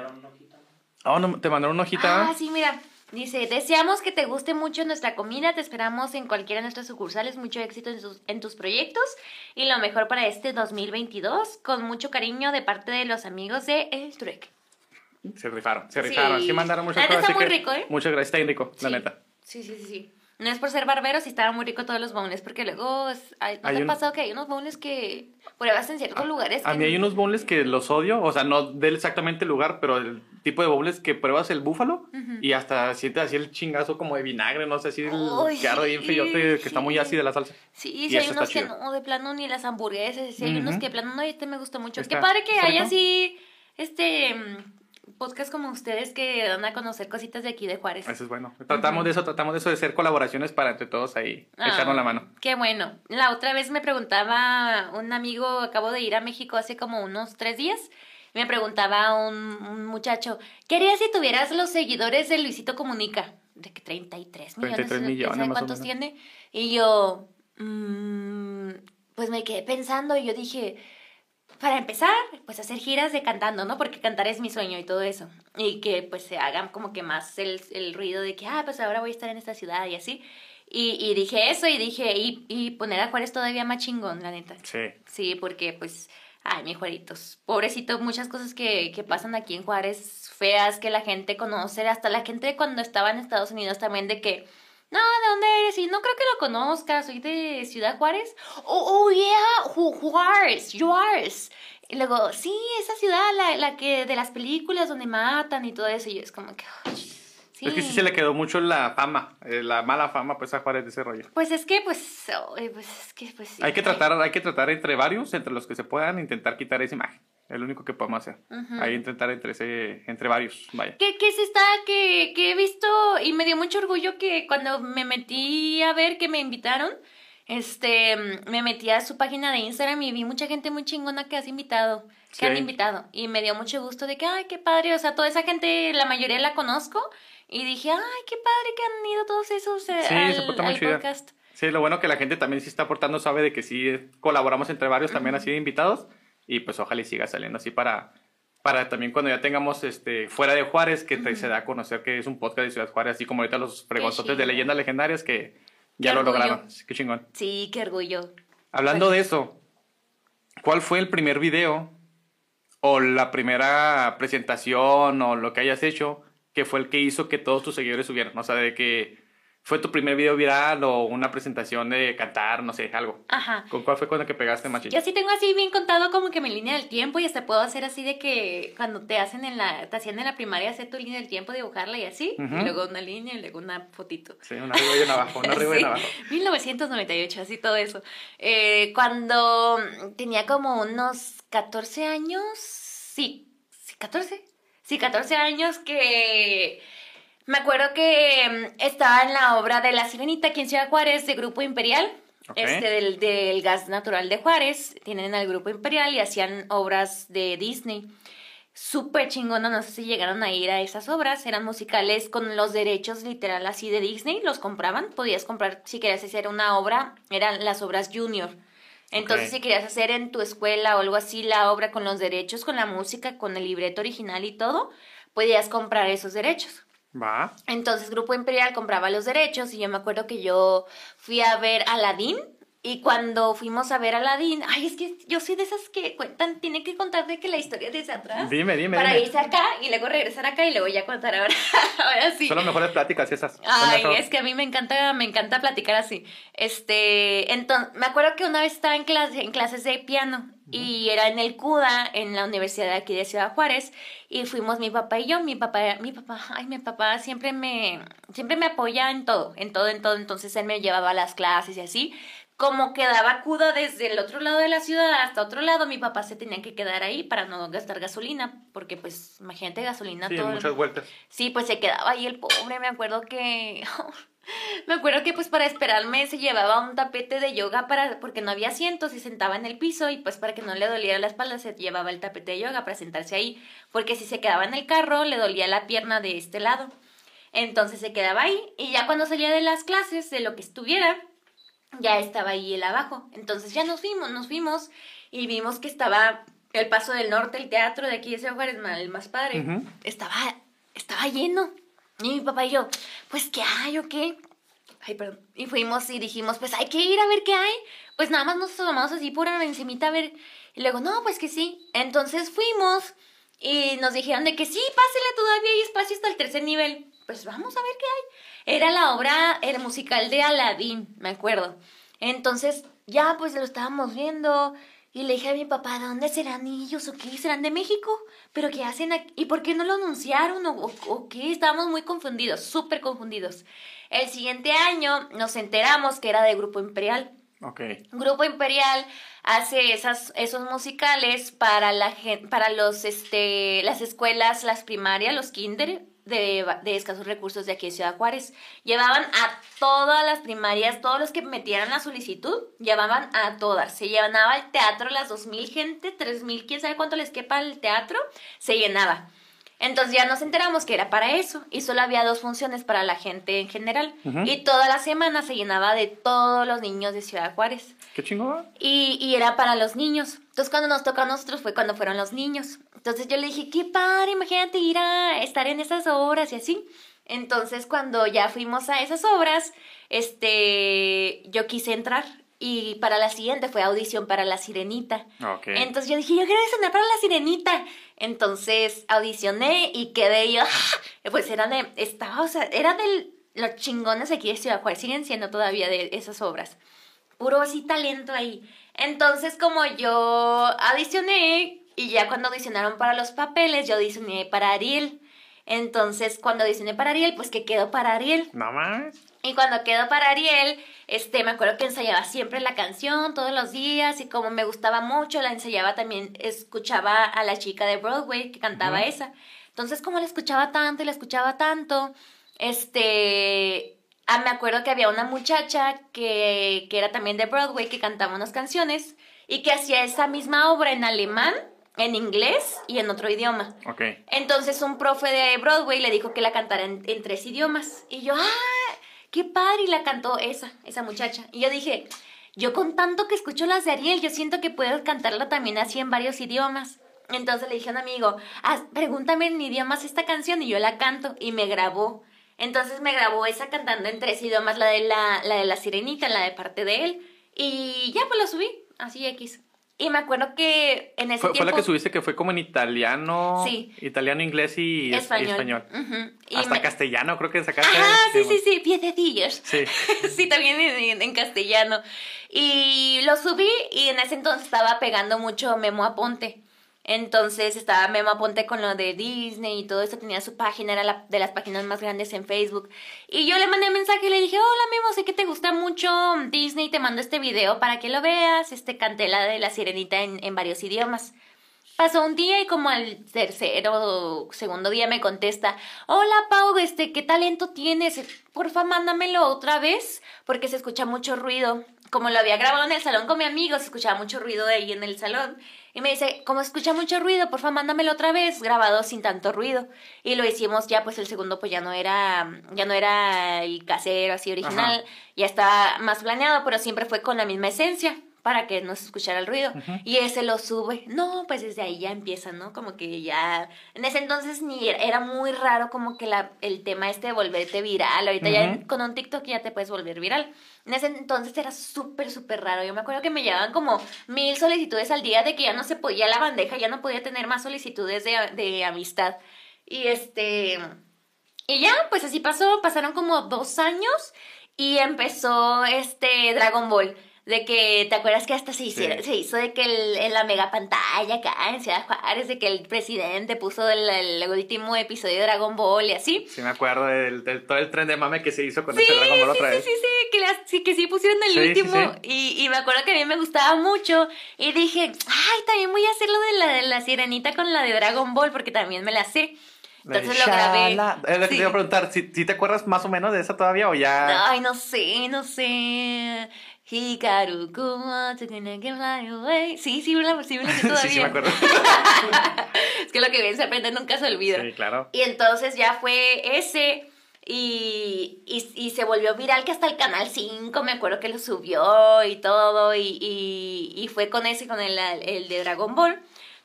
Ah, no, te mandaron una hojita. Ah, sí, mira. Dice, deseamos que te guste mucho nuestra comida, te esperamos en cualquiera de nuestras sucursales, mucho éxito en, sus- en tus proyectos y lo mejor para este 2022, con mucho cariño de parte de los amigos de El Trueque. Se rifaron, se Sí. rifaron. Sí, mandaron muchas La neta cosas. está muy que rico, ¿eh? Muchas gracias, está bien rico, la Sí. neta. Sí, sí, sí, sí. No es por ser barbero, sí estaban muy ricos todos los boneless, porque luego, es- ay, ¿no Hay te ha un- pasado que hay unos boneless que pruebas en ciertos lugares? A mí hay no- unos bowls que los odio, o sea, no del exactamente el lugar, pero el tipo de bowls que pruebas el búfalo y hasta sientes así el chingazo como de vinagre, no sé, así el arde bien feyote, que está muy sí. ácida la salsa. Sí, Y sí, hay unos que chido. no, de plano ni las hamburguesas, sí, hay unos que de plano no, este me gusta mucho. Qué Está- padre que haya rico. así, este, mm, podcast como ustedes que dan a conocer cositas de aquí de Juárez. Eso es bueno. Tratamos de eso, tratamos de eso, de hacer colaboraciones para entre todos ahí, Ah, echarnos la mano. Qué bueno. La otra vez me preguntaba un amigo, acabo de ir a México hace como unos tres días. Me preguntaba un, un muchacho, ¿qué harías si tuvieras los seguidores de Luisito Comunica? De que 33 millones. 33 ¿quién millones, sabe cuántos tiene? Y yo, mm, pues me quedé pensando y yo dije, para empezar, pues hacer giras de cantando, ¿no? Porque cantar es mi sueño y todo eso. Y que pues se hagan como que más el, el ruido de que, ah, pues ahora voy a estar en esta ciudad y así. Y, y dije eso y dije, y, y poner a Juárez todavía más chingón, la neta. Sí. Sí, porque pues, ay, mi Juaritos, pobrecito, muchas cosas que, que pasan aquí en Juárez, feas, que la gente conoce, hasta la gente cuando estaba en Estados Unidos también de que, no, ¿de dónde eres? Y no creo que lo conozcas, soy de Ciudad Juárez. Oh, oh yeah, Ju- Juárez, Juárez. Y luego, sí, esa ciudad, la, la que de las películas donde matan y todo eso, y yo es como que, sí. Es que sí se le quedó mucho la fama, eh, la mala fama, pues a Juárez de ese rollo. Pues es que, pues, ay, pues es que, pues sí. Hay que tratar, hay que tratar entre varios, entre los que se puedan, intentar quitar esa imagen. Es lo único que podemos hacer. Que intentar entre, ese, entre varios, vaya. ¿Qué, qué es esta que, que he visto? Y me dio mucho orgullo que cuando me metí a ver que me invitaron, este, me metí a su página de Instagram y vi mucha gente muy chingona que has invitado, que han invitado. Y me dio mucho gusto de que, ay, qué padre, o sea, toda esa gente, la mayoría la conozco. Y dije, ay, qué padre que han ido todos esos eh, Sí, al, se porta muy al chida. podcast. Sí, lo bueno que la gente también sí está aportando, sabe de que sí eh, colaboramos entre varios también así de invitados y pues ojalá y siga saliendo así para, para también cuando ya tengamos este fuera de Juárez, que te- se da a conocer que es un podcast de Ciudad Juárez, así como ahorita los fregonzotes de leyendas legendarias que ya Qué lo orgullo. lograron. Qué chingón. Sí, qué orgullo. Hablando de eso, ¿cuál fue el primer video o la primera presentación o lo que hayas hecho que fue el que hizo que todos tus seguidores subieran? O sea, de que fue tu primer video viral o una presentación de cantar, no sé, algo. Ajá. ¿Con cuál fue el que pegaste machín? Yo sí tengo así bien contado como que mi línea del tiempo y hasta puedo hacer así de que cuando te hacen en la, te hacían en la primaria hacer tu línea del tiempo, dibujarla y así, y luego una línea y luego una fotito. Sí, una arriba y una abajo, una arriba y una abajo. 1998, así todo eso. Eh, cuando tenía como unos 14 años, sí, sí, 14, sí, 14 años que me acuerdo que mm, estaba en la obra de La Sirenita aquí en Ciudad Juárez de Grupo Imperial. Este del, del gas natural de Juárez, tienen al grupo Imperial y hacían obras de Disney súper chingona, no sé si llegaron a ir a esas obras, eran musicales con los derechos literal así de Disney, los compraban, podías comprar si querías hacer una obra, eran las obras junior. Entonces si querías hacer en tu escuela o algo así la obra con los derechos, con la música, con el libreto original y todo, podías comprar esos derechos. Va. Entonces Grupo Imperial compraba los derechos y yo me acuerdo que yo fui a ver Aladdin y cuando fuimos a ver Aladdin, ay, es que yo soy de esas que cuentan, tienen que contar de que la historia desde atrás. Dime, dime, para dime. irse acá y luego regresar acá y luego ya contar ahora, ahora sí. Son las mejores pláticas esas. Ay, es que a mí me encanta, me encanta platicar así. Este, entonces, me acuerdo que una vez estaba en clase, en clases de piano y era en el CUDA, en la universidad de aquí de Ciudad Juárez, y fuimos mi papá y yo, mi papá, mi papá, ay, mi papá siempre me, siempre me apoya en todo, en todo, en todo, entonces él me llevaba a las clases y así, como quedaba CUDA desde el otro lado de la ciudad hasta otro lado, mi papá se tenía que quedar ahí para no gastar gasolina, porque pues, imagínate gasolina Sí, todo. muchas vueltas. Sí, pues se quedaba ahí el pobre, me acuerdo que... me acuerdo que pues para esperarme se llevaba un tapete de yoga para porque no había asientos y sentaba en el piso y pues para que no le doliera la espalda se llevaba el tapete de yoga para sentarse ahí, porque si se quedaba en el carro le dolía la pierna de este lado. Entonces se quedaba ahí y ya cuando salía de las clases, de lo que estuviera, ya estaba ahí él abajo. Entonces ya nos fuimos, nos fuimos y vimos que estaba el Paso del Norte, el teatro de aquí de Ciudad Juárez, el más padre, estaba, estaba lleno. Y mi papá y yo, pues, ¿qué hay o qué? Ay, perdón. Y fuimos y dijimos, pues hay que ir a ver qué hay. Pues nada más nos tomamos así por encimita a ver. Y luego, no, pues que sí. Entonces fuimos y nos dijeron de que sí, pásele, todavía hay espacio hasta el tercer nivel. Pues vamos a ver qué hay. Era la obra, el musical de Aladdin, me acuerdo. Entonces, ya pues lo estábamos viendo. Y le dije a mi papá, ¿de dónde serán ellos o qué? ¿Serán de México? ¿Pero qué hacen aquí? ¿Y por qué no lo anunciaron o, o- o qué? Estábamos muy confundidos, súper confundidos. El siguiente año nos enteramos que era de Grupo Imperial. Ok. Grupo Imperial hace esas, esos musicales para, la, para los, este, las escuelas, las primarias, los kinder de, de escasos recursos de aquí de Ciudad Juárez. Llevaban a todas las primarias, todos los que metieran la solicitud, llevaban a todas. Se llenaba el teatro, las 2.000 gente, 3.000, quién sabe cuánto les quepa el teatro, se llenaba. Entonces ya nos enteramos que era para eso y solo había dos funciones para la gente en general. Y toda la semana se llenaba de todos los niños de Ciudad Juárez. ¿Qué chingón? Y, y era para los niños. Entonces cuando nos tocó a nosotros fue cuando fueron los niños. Entonces yo le dije, qué padre, imagínate ir a estar en esas obras y así. Entonces cuando ya fuimos a esas obras, este, yo quise entrar. Y para la siguiente fue audición para La Sirenita. Ok. Entonces yo dije, yo quiero audicionar para La Sirenita. Entonces audicioné y quedé yo, pues era de, estaba, o sea, era de los chingones aquí de Ciudad Juárez, siguen siendo todavía de esas obras. Puro así talento ahí. Entonces como yo audicioné y ya cuando audicionaron para los papeles, yo audicioné para Ariel. Entonces cuando audicioné para Ariel, pues que quedó para Ariel. No más. Y cuando quedó para Ariel, este, me acuerdo que ensayaba siempre la canción todos los días y como me gustaba mucho, la ensayaba también, escuchaba a la chica de Broadway que cantaba esa. Entonces, como la escuchaba tanto y la escuchaba tanto, este, ah, me acuerdo que había una muchacha que, que era también de Broadway que cantaba unas canciones y que hacía esa misma obra en alemán, en inglés y en otro idioma. Ok. Entonces un profe de Broadway le dijo que la cantara en, en tres idiomas. Y yo, ¡ah! ¡Qué padre! Y la cantó esa, esa muchacha. Y yo dije, yo con tanto que escucho las de Ariel, yo siento que puedo cantarla también así en varios idiomas. Entonces le dije a un amigo, ah, pregúntame en idiomas esta canción y yo la canto. Y me grabó. Entonces me grabó esa cantando en tres idiomas, la de la, la de la sirenita, la de parte de él. Y ya pues la subí, así X. Y me acuerdo que en ese Fue, fue tiempo... la que subiste que fue como en italiano. Sí. Italiano, inglés y es- y español. Y Hasta me- castellano creo que sacaste. Ajá, sí, sí, sí, piedecillos. Sí. sí, también en, en- en castellano. Y lo subí y en ese entonces estaba pegando mucho Memo Aponte. Entonces estaba Memo Aponte con lo de Disney y todo eso, tenía su página, era de las páginas más grandes en Facebook. Y yo le mandé mensaje y le dije, hola Memo, sé que te gusta mucho Disney, te mando este video para que lo veas. Este canté la de la sirenita en, varios idiomas. Pasó un día y como al tercero o segundo día me contesta, hola Pau, este, ¿qué talento tienes? Porfa, mándamelo otra vez, porque se escucha mucho ruido. Como lo había grabado en el salón con mi amigo, se escuchaba mucho ruido ahí en el salón. Y me dice, como escucha mucho ruido, porfa, mándamelo otra vez, grabado sin tanto ruido. Y lo hicimos ya, pues el segundo pues ya no era, ya no era el casero así original, Ajá. ya estaba más planeado, pero siempre fue con la misma esencia para que no se escuchara el ruido. Y ese lo sube. No, pues desde ahí ya empieza, ¿no? Como que ya... En ese entonces ni era, era muy raro como que la, el tema este de volverte viral. Ahorita ya con un TikTok ya te puedes volver viral. En ese entonces era súper, súper raro. Yo me acuerdo que me llegaban como mil solicitudes al día de que ya no se podía la bandeja, ya no podía tener más solicitudes de, de amistad. Y este... Y ya, pues así pasó, pasaron como dos años y empezó este Dragon Ball. De que, ¿te acuerdas que hasta se, Sí. hicieron, se hizo de que el- en la mega pantalla acá en Ciudad Juárez, de que el presidente puso el, el último episodio de Dragon Ball y así? Sí, me acuerdo del, del- todo el tren de mame que se hizo con Sí, ese Dragon Ball sí, otra sí, vez. sí, sí, que, las- sí, que sí pusieron el Sí, sí, último. sí. Y, y me acuerdo que a mí me gustaba mucho. Y dije, ay, también voy a hacer lo de la, de la sirenita con la de Dragon Ball, porque también me la sé. Entonces lo grabé. Es lo que Sí. te iba a preguntar, ¿si, si te acuerdas más o menos de esa todavía o ya? Ay, no sé, no sé. Hikaru, kuma, tsukune ke fly away. Sí, sí, me la, sí la todavía. sí, sí, me acuerdo. es que lo que bien se aprende nunca se olvida. sí, claro. Y entonces ya fue ese. Y, y, y se volvió viral que hasta el canal 5 me acuerdo que lo subió y todo. Y, y, y fue con ese, con el, el de Dragon Ball.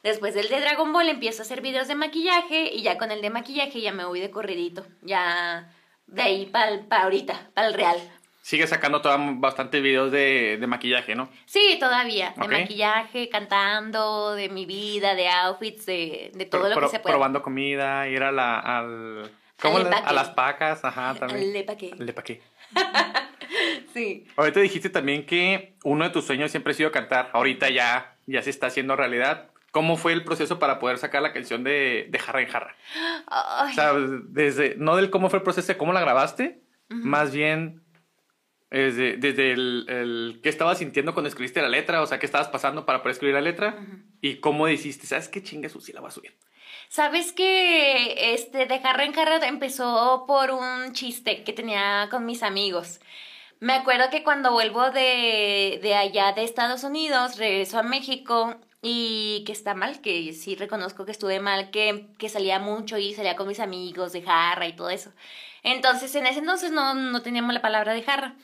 Después del de Dragon Ball empiezo a hacer videos de maquillaje. Y ya con el de maquillaje ya me voy de corridito. Ya de ahí para ahorita, para el real. Sigue sacando toda, bastante videos de, de maquillaje, ¿no? Sí, todavía. De maquillaje, cantando, de mi vida, de outfits, de, de todo Pro- lo que pro- se puede. Probando comida, ir a la, al... ¿Cómo Al empaque. a las pacas, ajá, también. Le pa' qué. El de pa' qué. Sí. Ahorita dijiste también que uno de tus sueños siempre ha sido cantar. Ahorita ya, ya se está haciendo realidad. ¿Cómo fue el proceso para poder sacar la canción de, de Jarra en Jarra? Ay. O sea, desde, no del cómo fue el proceso de cómo la grabaste, más bien desde, desde el, el qué estabas sintiendo cuando escribiste la letra, o sea, qué estabas pasando para poder escribir la letra y cómo dijiste, ¿sabes qué chingue su sí la voy a subir? ¿Sabes que este de jarra en jarra empezó por un chiste que tenía con mis amigos? Me acuerdo que cuando vuelvo de, de allá de Estados Unidos, regreso a México y que está mal, que sí reconozco que estuve mal, que, que salía mucho y salía con mis amigos de jarra y todo eso. Entonces, en ese entonces no, no teníamos la palabra de jarra.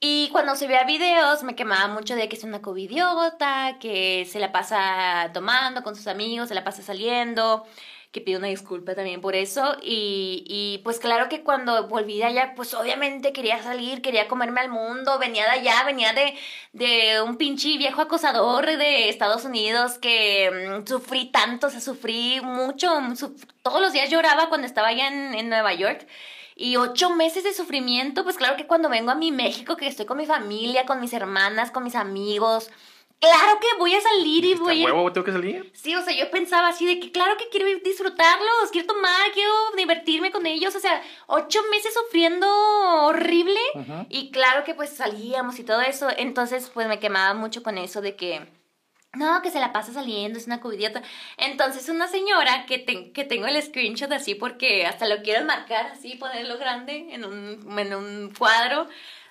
Y cuando se veía videos me quemaba mucho de que es una covidiota, que se la pasa tomando con sus amigos, se la pasa saliendo, que pido una disculpa también por eso. Y, y pues claro que cuando volví de allá, pues obviamente quería salir, quería comerme al mundo, venía de allá, venía de, de un pinche viejo acosador de Estados Unidos que mm, sufrí tanto, o sea, sufrí mucho, todos los días lloraba cuando estaba allá en, en Nueva York. Y ocho meses de sufrimiento, pues claro que cuando vengo a mi México, que estoy con mi familia, con mis hermanas, con mis amigos, claro que voy a salir y ¿Está voy a... huevo tengo que salir? Sí, o sea, yo pensaba así de que claro que quiero disfrutarlos, quiero tomar, quiero divertirme con ellos, o sea, ocho meses sufriendo horrible y claro que pues salíamos y todo eso, entonces pues me quemaba mucho con eso de que no, que se la pasa saliendo, es una covidiota. Entonces una señora que, te- que tengo el screenshot así porque hasta lo quiero marcar así, ponerlo grande en un, en un cuadro,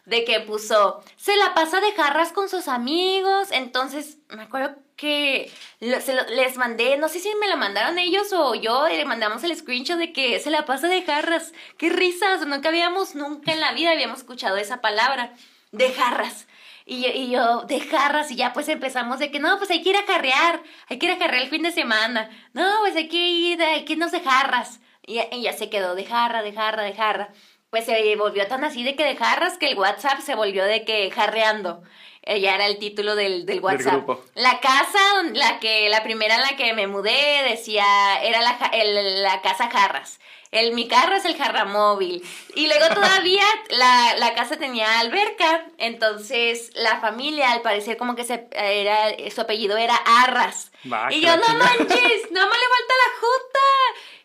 de que puso, se la pasa de jarras con sus amigos. Entonces me acuerdo que lo- se lo- les mandé, no sé si me la mandaron ellos o yo, le mandamos el screenshot de que se la pasa de jarras. Qué risas, nunca habíamos, nunca en la vida habíamos escuchado esa palabra, de jarras. Y yo, y yo, de jarras, y ya pues empezamos de que no, pues hay que ir a carrear, hay que ir a carrear el fin de semana. No, pues hay que ir, hay que irnos de jarras. Y, ya- y ya se quedó de jarra, de jarra, de jarra. Pues se volvió tan así de que de jarras que el WhatsApp se volvió de que jarreando. Eh, Ya era el título del, del WhatsApp. grupo. La casa, la que, la primera en la que me mudé, decía, era la, el- la casa Jarras. El, mi carro es el jarramóvil. Y luego todavía la, la casa tenía alberca. Entonces la familia, al parecer, como que se, era, su apellido era Arras. Y yo, la no chingada". manches, no me le falta la juta.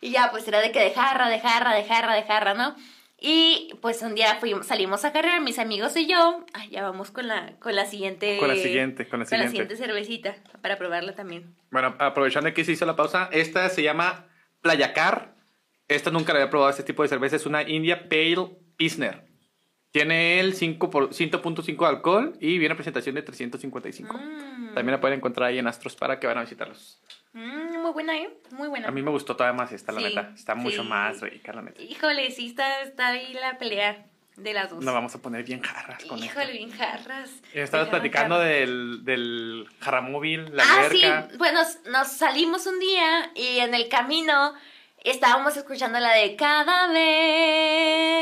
Y ya, pues era de que de jarra, de jarra, de jarra, de jarra, ¿no? Y pues un día fuimos, salimos a cargar, mis amigos y yo. Ay, ya vamos con la, con la siguiente. Con la siguiente, con la siguiente. siguiente cervecita, para probarla también. Bueno, aprovechando que se hizo la pausa, esta se llama Playacar. Esta nunca la había probado, este tipo de cerveza. Es una India Pale Pilsner. Tiene el 5 por- 100.5 de alcohol y viene a presentación de 355. Mm. También la pueden encontrar ahí en Astros para que van a visitarlos. Mm, muy buena, ¿eh? Muy buena. A mí me gustó todavía más esta, la Sí, neta. Está mucho sí. más rica, la neta. Híjole, sí está, está ahí la pelea de las dos. Nos vamos a poner bien jarras con esto. Híjole, bien jarras. Estabas platicando jarras. del, del jarramóvil, la Ah, alberca. sí, nos, nos salimos un día y en el camino estábamos escuchando la de cada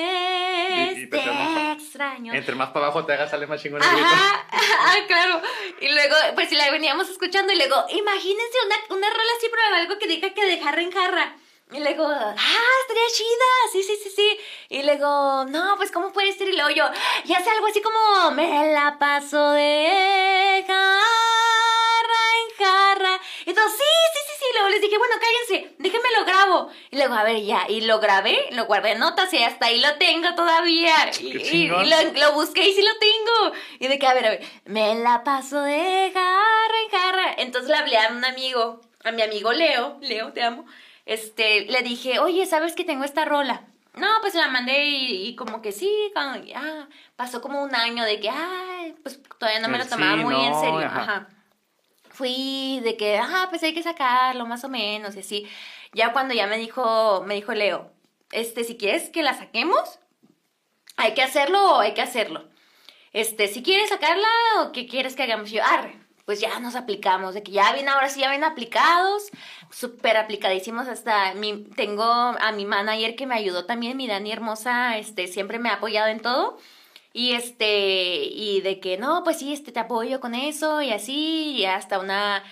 vez Y- y te pensamos, extraño. Entre más para abajo te hagas, sale más chingón el grito. Ajá, claro. Y luego, pues si la veníamos escuchando y luego, imagínense una, una rola así, pero algo que diga que de jarra en jarra. Y luego, ah, estaría chida, sí, sí, sí, sí. Y luego, no, pues, ¿cómo puede ser? Y luego yo, ya sé algo así como, me la paso de jarra en jarra. Y entonces, sí, sí. Luego les dije, bueno, cállense, déjenme lo grabo. Y luego, a ver, ya, y lo grabé, lo guardé en notas y hasta ahí lo tengo todavía. Y, y- y lo, lo busqué y sí lo tengo. Y de que, a ver, a ver, me la paso de jarra en jarra. Entonces le hablé a un amigo, a mi amigo Leo, Leo, te amo. Este, le dije, oye, ¿sabes que tengo esta rola? No, pues la mandé y, y como que sí, como, ah, pasó como un año de que, ay, pues todavía no me lo Sí, tomaba muy en serio. ajá. Ajá. Fui de que, ah, pues hay que sacarlo más o menos y así. Ya cuando ya me dijo, me dijo Leo, este, si quieres que la saquemos, hay que hacerlo o hay que hacerlo. Este, si quieres sacarla o qué quieres que hagamos, yo, arre, pues ya nos aplicamos, de que ya ven, ahora sí ya ven aplicados, súper aplicadísimos hasta mi, tengo a mi manager que me ayudó también, mi Dani hermosa, este, siempre me ha apoyado en todo. Y este, y de que no, pues sí, este, te apoyo con eso y así, y hasta una,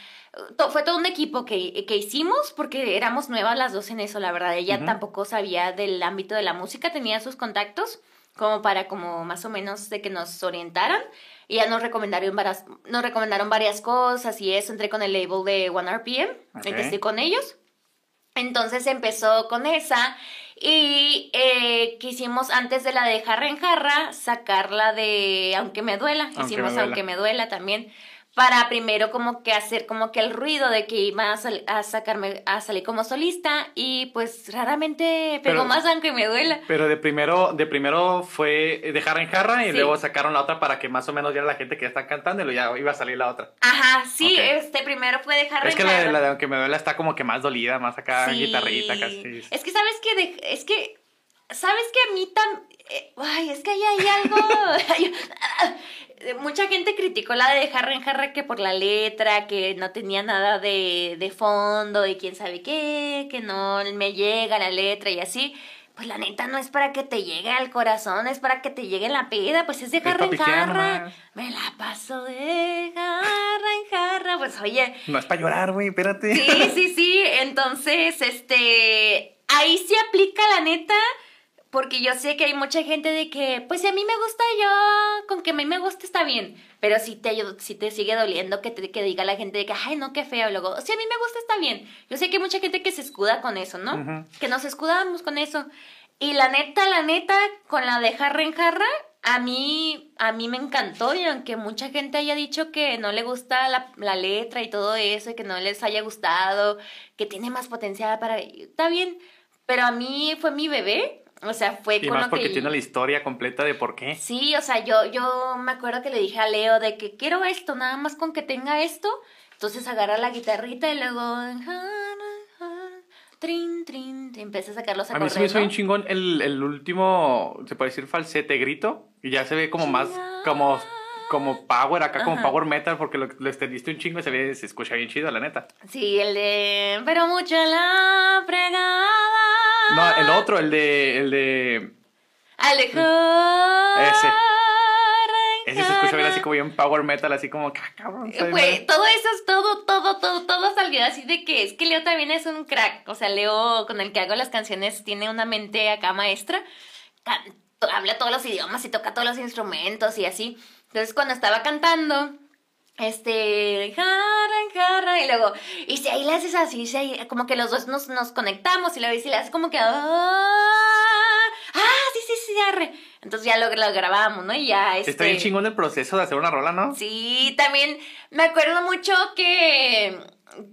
to- fue todo un equipo que, que hicimos porque éramos nuevas las dos en eso, la verdad. Ella tampoco sabía del ámbito de la música, tenía sus contactos como para como más o menos de que nos orientaran. Y ya nos recomendaron varias, nos recomendaron varias cosas y eso. Entré con el label de One RPM, Ok. en que estoy con ellos. Entonces empezó con esa y eh, quisimos antes de la de jarra en jarra sacarla de Aunque me duela, Aunque hicimos me duela. Aunque me duela también para primero como que hacer como que el ruido de que iba a, sal- a sacarme a salir como solista y pues raramente pegó Pero- más Aunque me duela. Pero de primero, de primero fue de jarra en jarra y Sí. luego sacaron la otra para que más o menos ya la gente que está cantando y luego ya iba a salir la otra. Ajá, sí, este primero fue de jarra es que en la la de aunque me duela está como que más dolida, más acá Sí. guitarrita casi. Es que sabes que de- es que sabes que a mí tam eh, ay, es que ahí hay algo. hay- Mucha gente criticó la de Jarra en Jarra que por la letra, que no tenía nada de, de fondo y quién sabe qué, que no me llega la letra y así. Pues la neta no es para que te llegue al corazón, es para que te llegue la peda, pues es de jarra en jarra. Me la paso de jarra en jarra. Pues oye, No es para llorar, güey, espérate. Sí, sí, sí. Entonces, este, ahí sí aplica la neta, porque yo sé que hay mucha gente de que, pues si a mí me gusta yo, con que a mí me guste está bien. Pero si te, si te sigue doliendo que, te, que diga la gente de que, ay, no, qué feo. Luego, si a mí me gusta está bien. Yo sé que hay mucha gente que se escuda con eso, ¿no? Que nos escudamos con eso. Y la neta, la neta, con la de jarra en jarra, a mí, a mí me encantó y aunque mucha gente haya dicho que no le gusta la, la letra y todo eso y que no les haya gustado, que tiene más potencial para... Está bien, pero a mí fue mi bebé, o sea, fue Y con más lo porque que... tiene la historia completa de por qué. Sí, o sea, yo, yo me acuerdo que le dije a Leo de que quiero esto, nada más con que tenga esto. Entonces agarra la guitarrita y luego... Trin, trin, empecé a sacar los A mí se me hizo bien chingón el, el último, se puede decir falsete grito, y ya se ve como más, como, como power, acá como power metal, porque lo, lo extendiste un chingo y se ve, se escucha bien chido, la neta. Sí, el de... Pero mucho la fregada. No, el otro, el de, el de, Alejandro. Ese. ese se escucha bien así como bien power metal, así como, "Ah, cabrón. Güey, mal". todo eso es todo, todo, todo, todo salió así de que es que Leo también es un crack. O sea, Leo, con el que hago las canciones, tiene una mente acá maestra. Can- habla todos los idiomas y toca todos los instrumentos y así. Entonces, cuando estaba cantando, este, jarra, jarra, y luego, y si ahí le haces así, si ahí- como que los dos nos, nos conectamos y luego y si le haces como que, ah, ah, sí, sí, sí, arre. Entonces ya lo, lo grabamos, ¿no? Y ya, este... Está bien chingón el proceso de hacer una rola, ¿no? Sí, también me acuerdo mucho que,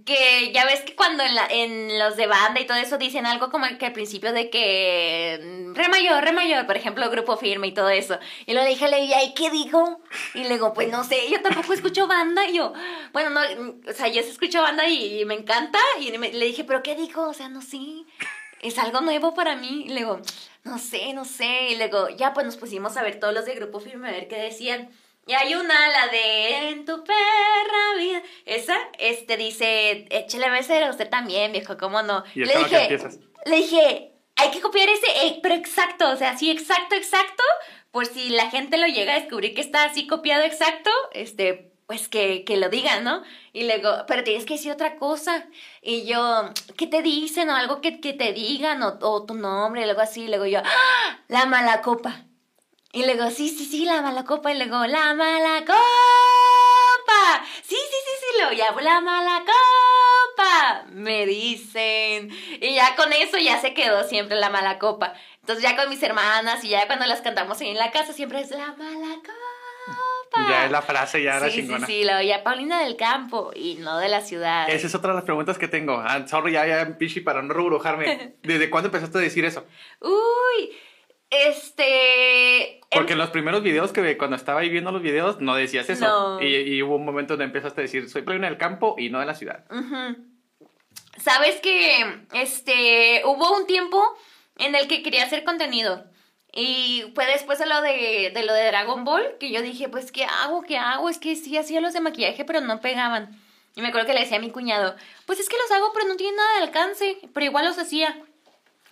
que ya ves que cuando en, la, en los de banda y todo eso dicen algo como que al principio de que mm, re mayor, re mayor, por ejemplo, grupo firme y todo eso. Y dije, le dije, ¿y qué dijo? Y le digo, pues no sé, yo tampoco escucho banda. Y yo, bueno, no, mm, o sea, yo escucho banda y, me encanta. Y me- le dije, ¿pero qué dijo? O sea, no sé. Es algo nuevo para mí. Y le digo, no sé, no sé. Y luego, ya pues nos pusimos a ver todos los de Grupo Firme a ver qué decían. Y hay una, la de En tu perra vida. Esa, este dice, échale mesero, usted también, viejo, ¿cómo no? Y le dije, le dije, hay que copiar ese, eh, pero exacto, o sea, sí, exacto, exacto. Por si la gente lo llega a descubrir que está así copiado exacto, este, pues que, que lo digan, ¿no? Y luego, pero tienes que decir otra cosa. Y yo, ¿qué te dicen? O algo que, que te digan, o, o tu nombre, y luego así. Y luego yo, ¡Ah! la mala copa. Y luego, sí, sí, sí, la mala copa. Y luego, la mala copa. Sí, sí, sí, sí, luego ya, la mala copa. Me dicen. Y ya con eso ya se quedó siempre la mala copa. Entonces ya con mis hermanas y ya cuando las cantamos ahí en la casa siempre es la mala copa. Ya es la frase, ya era sí, chingona. Sí, sí, la oía Paulina del campo y no de la ciudad. Esa es otra de las preguntas que tengo. Ah, sorry, ya, ya, pichi, para no rebrujarme. ¿Desde cuándo empezaste a decir eso? Uy, este... Porque en los primeros videos que cuando estaba ahí viendo los videos no decías eso. No. Y, y hubo un momento donde empezaste a decir, soy Paulina del campo y no de la ciudad. Sabes que este hubo un tiempo en el que quería hacer contenido. Y fue después de lo de, de lo de Dragon Ball que yo dije, pues, ¿qué hago? ¿Qué hago? Es que sí hacía los de maquillaje, pero no pegaban. Y me acuerdo que le decía a mi cuñado, pues es que los hago, pero no tienen nada de alcance. Pero igual los hacía.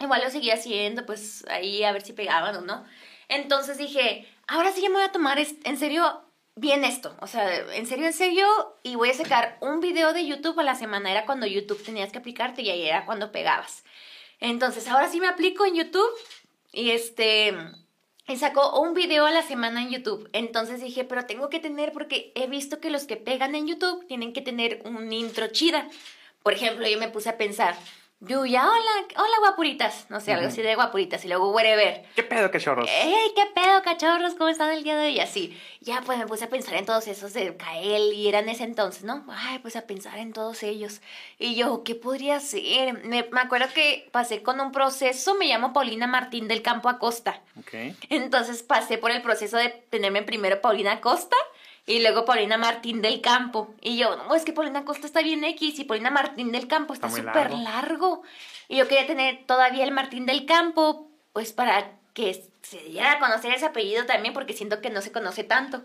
Igual los seguía haciendo, pues ahí a ver si pegaban o no. Entonces dije, ahora sí ya me voy a tomar en serio bien esto. O sea, en serio, en serio. Y voy a sacar un video de YouTube a la semana. Era cuando YouTube tenías que aplicarte y ahí era cuando pegabas. Entonces, ahora sí me aplico en YouTube. Y este. Y sacó un video a la semana en YouTube. Entonces dije, pero tengo que tener, porque he visto que los que pegan en YouTube tienen que tener un intro chida. Por ejemplo, yo me puse a pensar, Yuya, hola, hola guapuritas. No sé, algo así de guapuritas. Y luego whatever. ¿Qué pedo, cachorros? ¡Ey, qué pedo, cachorros! ¿Cómo están el día de hoy? Y así. Ya, pues me puse a pensar en todos esos de Kael y eran ese entonces, ¿no? Ay, pues a pensar en todos ellos. Y yo, ¿qué podría ser? Me, me acuerdo que pasé con un proceso, me llamo Paulina Martín del Campo Acosta. Ok. Entonces pasé por el proceso de tenerme primero Paulina Acosta y luego Paulina Martín del Campo. Y yo, no, es que Paulina Acosta está bien X y Paulina Martín del Campo está súper largo. largo. Y yo quería tener todavía el Martín del Campo, pues para que se diera a conocer ese apellido también, porque siento que no se conoce tanto.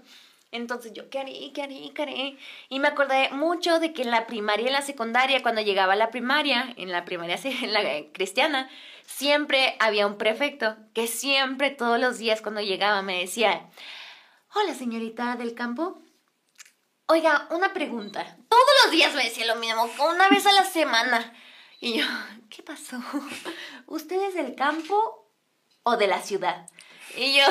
Entonces yo, ¿qué haré? ¿Qué haré? ¿Qué haré? Y me acordé mucho de que en la primaria y en la secundaria, cuando llegaba a la primaria, en la primaria en la cristiana, siempre había un prefecto que siempre todos los días cuando llegaba me decía, hola señorita del campo. Oiga, una pregunta. Todos los días me decía lo mismo, una vez a la semana. Y yo, ¿qué pasó? ¿Usted es del campo o de la ciudad? Y yo,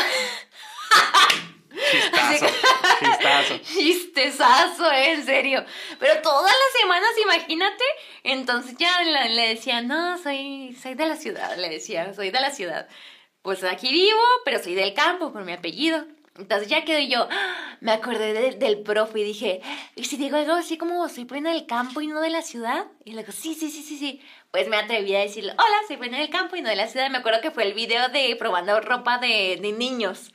Chistazo. Chistazo. Chistezazo, eh, en serio. Pero todas las semanas, imagínate. Entonces ya le, le decía, no, soy, soy de la ciudad, le decía, soy de la ciudad. Pues aquí vivo, pero soy del campo por mi apellido. Entonces ya quedé yo, me acordé de- del profe y dije, ¿y si digo algo así como soy buena del campo y no de la ciudad? Y le digo, sí, sí, sí, sí, sí. Pues me atreví a decirle, hola, soy buena del campo y no de la ciudad. Me acuerdo que fue el video de probando ropa de, de niños.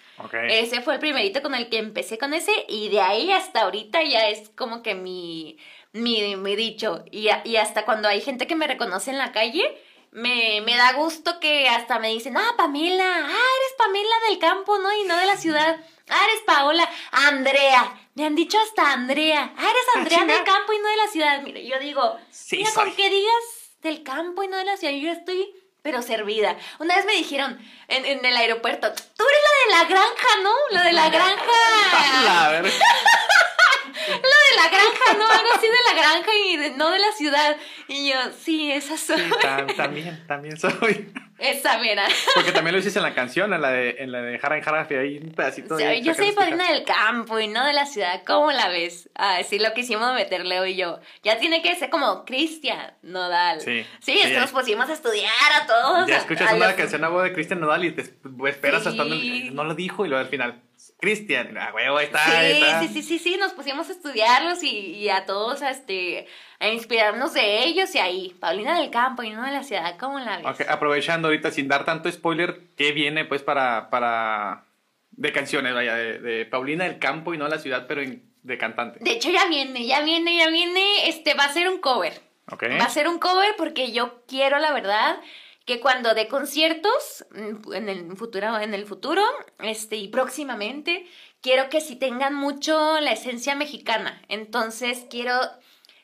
Ese fue el primerito con el que empecé con ese y de ahí hasta ahorita ya es como que mi, mi, mi dicho. Y, y hasta cuando hay gente que me reconoce en la calle, me, me da gusto que hasta me dicen, ah, Pamela, ah, eres Pamela del campo, ¿no? Y no de la ciudad. Ah, eres Paola, Andrea. Me han dicho hasta Andrea. Ah, eres Andrea chinga. del campo y no de la ciudad. Mira, yo digo, Sí mira, soy. con que digas del campo y no de la ciudad, yo estoy pero servida. Una vez me dijeron en, en el aeropuerto, tú eres la de la granja, ¿no? La de la granja. Lo de la granja, ¿no? Algo así de la granja y de- no de la ciudad. Y yo, sí, esa soy. Sí, tam- también, también soy. Esa, mira. Porque también lo hiciste en la canción, en la de, en la de Jara en Jarafe, ahí un pedacito O de sea, yo soy padrina del campo y no de la ciudad. ¿Cómo la ves? Ah, sí, lo quisimos meter Leo y yo. Ya tiene que ser como Cristian Nodal. Sí, Sí, es sí. que nos pusimos a estudiar a todos. Ya a- escuchas a una los- canción nueva de Cristian Nodal y te esperas Sí. hasta donde no lo dijo y luego al final, Cristian, ah, huevo, está, Sí, está. sí, sí, sí, sí, nos pusimos a estudiarlos y, y a todos a, este, a inspirarnos de ellos y ahí, Paulina del campo y no de la ciudad, ¿cómo la ves? Aprovechando ahorita sin dar tanto spoiler, ¿qué viene pues para, para de canciones, vaya, de, de Paulina del campo y no de la ciudad, pero en- de cantante? De hecho ya viene, ya viene, ya viene, este, va a ser un cover. Ok. Va a ser un cover porque yo quiero, la verdad, que cuando dé conciertos mm, en el futuro, en el futuro, este, y próximamente, quiero que sí tengan mucho la esencia mexicana. Entonces quiero,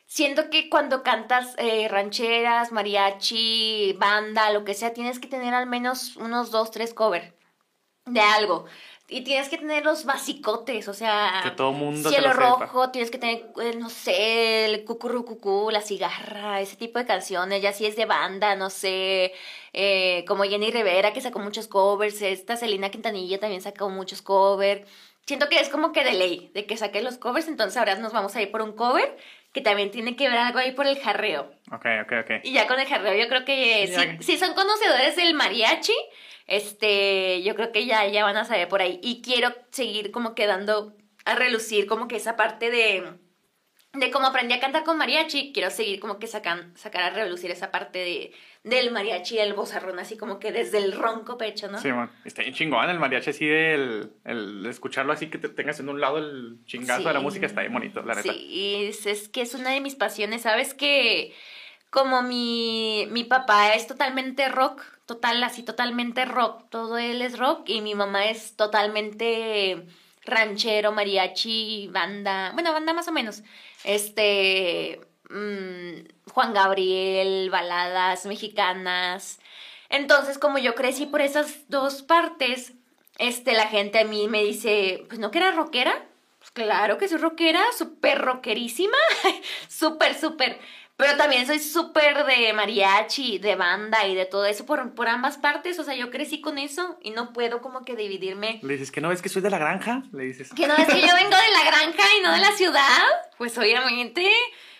siento que cuando cantas eh, rancheras, mariachi, banda, lo que sea, tienes que tener al menos unos dos, tres covers de algo. Y tienes que tener los basicotes, o sea, Que todo mundo se cielo sepa. rojo, tienes que tener, eh, no sé, el cucurrucucú, la cigarra, ese tipo de canciones, ya si es de banda, no sé, eh, como Jenny Rivera que sacó muchos covers, esta Selena Quintanilla también sacó muchos covers. Siento que es como que de ley, de que saque los covers, entonces ahora nos vamos a ir por un cover que también tiene que ver algo ahí por el jarreo. Ok, ok, ok. Y ya con el jarreo yo creo que si, si son conocedores del mariachi, este, yo creo que ya, ya van a saber por ahí. Y quiero seguir como quedando a relucir como que esa parte de, de cómo aprendí a cantar con mariachi, quiero seguir como que sacan, sacar a relucir esa parte de, del mariachi, el bozarrón, así como que desde el ronco pecho, ¿no? Sí, man. Está bien chingón el mariachi así del el escucharlo así que te tengas en un lado el chingazo de la música está bien bonito, la neta. Sí, y es, es que es una de mis pasiones, ¿sabes? Que como mi, mi papá es totalmente rock, total, así totalmente rock, todo él es rock y mi mamá es totalmente ranchero, mariachi, banda, bueno, banda más o menos, este, mm, Juan Gabriel, baladas mexicanas. Entonces, como yo crecí por esas dos partes, este, la gente a mí me dice, pues no que era rockera, pues claro que soy rockera, súper rockerísima, súper, súper. Pero también soy súper de mariachi, de banda y de todo eso por, por ambas partes. O sea, yo crecí con eso y no puedo como que dividirme. Le dices que no ves que soy de la granja, le dices. Que no es que yo vengo de la granja y no de la ciudad, pues obviamente.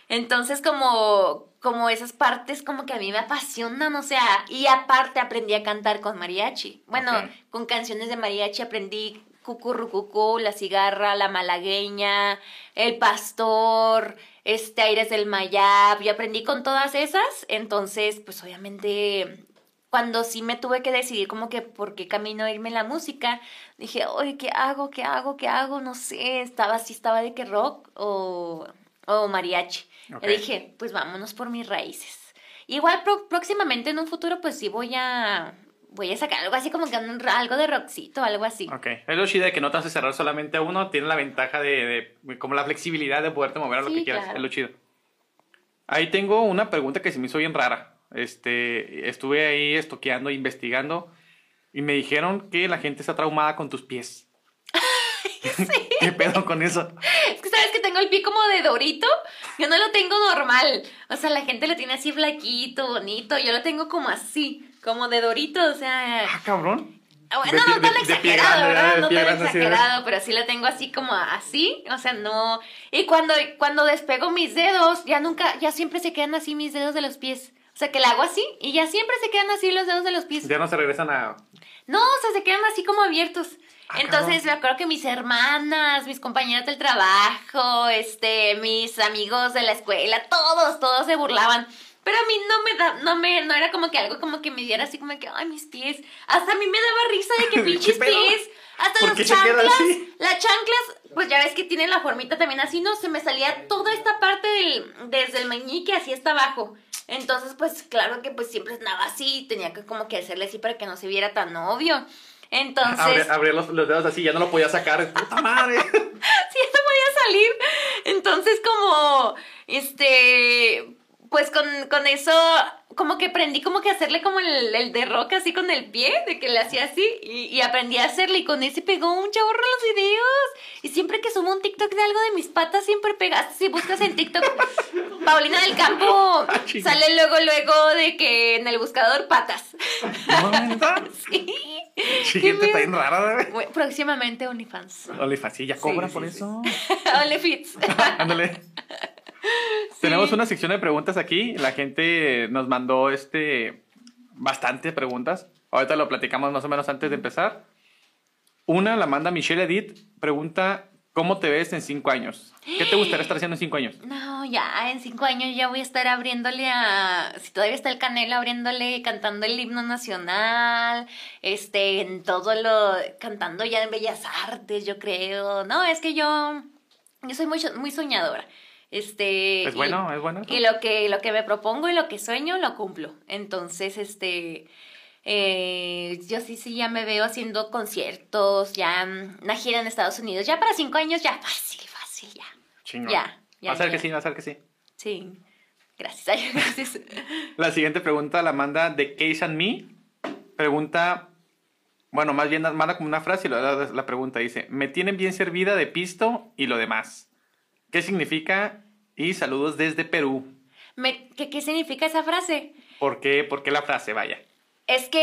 Entonces como, como esas partes como que a mí me apasionan, o sea, y aparte aprendí a cantar con mariachi. Bueno, con canciones de mariachi aprendí Cucurrucucú, La Cigarra, La Malagueña, El Pastor, este Aires del Mayab, yo aprendí con todas esas, entonces pues obviamente cuando sí me tuve que decidir como que por qué camino irme en la música, dije, oye, ¿qué hago? ¿Qué hago? ¿Qué hago? No sé, estaba así, estaba de que rock o, o mariachi. Y dije, pues vámonos por mis raíces. Igual próximamente en un futuro pues sí voy a voy a sacar algo así como que un- algo de rockcito, algo así. Ok, es lo chido de que no te hace cerrar solamente a uno, tiene la ventaja de, de- como la flexibilidad de poderte mover a lo Sí, que quieras, claro. es lo chido. Ahí tengo una pregunta que se me hizo bien rara. Este, estuve ahí estoqueando, investigando y me dijeron que la gente está traumada con tus pies. ¿Qué pedo con eso? Es que sabes que tengo el pie como de dorito, yo no lo tengo normal. O sea, la gente lo tiene así flaquito, bonito, yo lo tengo como así, como de dorito, o sea, Ah, cabrón. Ah, bueno, De no, no tan de- exagerado, ¿verdad? No tan exagerado, pero sí lo tengo así como así, o sea, no. Y cuando, cuando despego mis dedos, ya nunca, ya siempre se quedan así mis dedos de los pies. O sea, que la hago así y ya siempre se quedan así los dedos de los pies. Ya no se regresan a... No, o sea, se quedan así como abiertos. Ah, Entonces cabrón. me acuerdo que mis hermanas, mis compañeras del trabajo, este, mis amigos de la escuela, todos, todos se burlaban. Pero a mí no me da, no me, no era como que algo como que me diera así como que, ay, mis pies. Hasta a mí me daba risa de que ¿Qué pinches pies. Hasta ¿Por las chanclas, las chanclas, pues ya ves que tienen la formita también así, ¿no? Se me salía toda esta parte del, desde el meñique así hasta abajo. Entonces, pues claro que pues siempre andaba así, tenía que como que hacerle así para que no se viera tan obvio. Entonces, Abrir, abrir los, los dedos así, ya no lo podía sacar. ¡Puta madre! sí, eso podía salir. Entonces, como, este, pues con, con eso, como que aprendí como que hacerle como el, el de roca así con el pie, de que le hacía así, y, y aprendí a hacerle, y con ese pegó un chorro los videos. Y siempre que subo un TikTok de algo de mis patas, siempre pegas. Si buscas en TikTok, Paulina del Campo, chinga. sale luego, luego de que en el buscador patas. Sí. Gente está bien rara. Bueno, Próximamente OnlyFans. OnlyFans, sí, ya cobran Sí, por eso. OnlyFits. Ándale. Tenemos una sección de preguntas aquí. La gente nos mandó este bastante preguntas. Ahorita lo platicamos más o menos antes de empezar. Una la manda Michelle Edith. Pregunta: ¿Cómo te ves en cinco años? ¿Qué te gustaría estar haciendo en cinco años? No, ya en cinco años ya voy a estar abriéndole a, si todavía está el Canelo, abriéndole, cantando el himno nacional, este, en todo lo, cantando ya en Bellas Artes, yo creo. No, es que yo, yo soy muy, muy soñadora. Este, Es y- bueno, es bueno. Y lo que, lo que me propongo y lo que sueño, lo cumplo. Entonces, este, eh, yo sí, sí, ya me veo haciendo conciertos, ya mm, una gira en Estados Unidos. Ya para cinco años, ya fácil, fácil, ya. Chingón. Ya, ya, Va a ser ya. que sí, va a ser que sí. Sí. Gracias, gracias. La siguiente pregunta la manda de Case and Me. Pregunta: Bueno, más bien manda como una frase y la pregunta dice, me tienen bien servida de pisto y lo demás. ¿Qué significa? Y saludos desde Perú. Me- ¿qué, ¿Qué significa esa frase? ¿Por qué? ¿Por qué la frase? Vaya. Es que,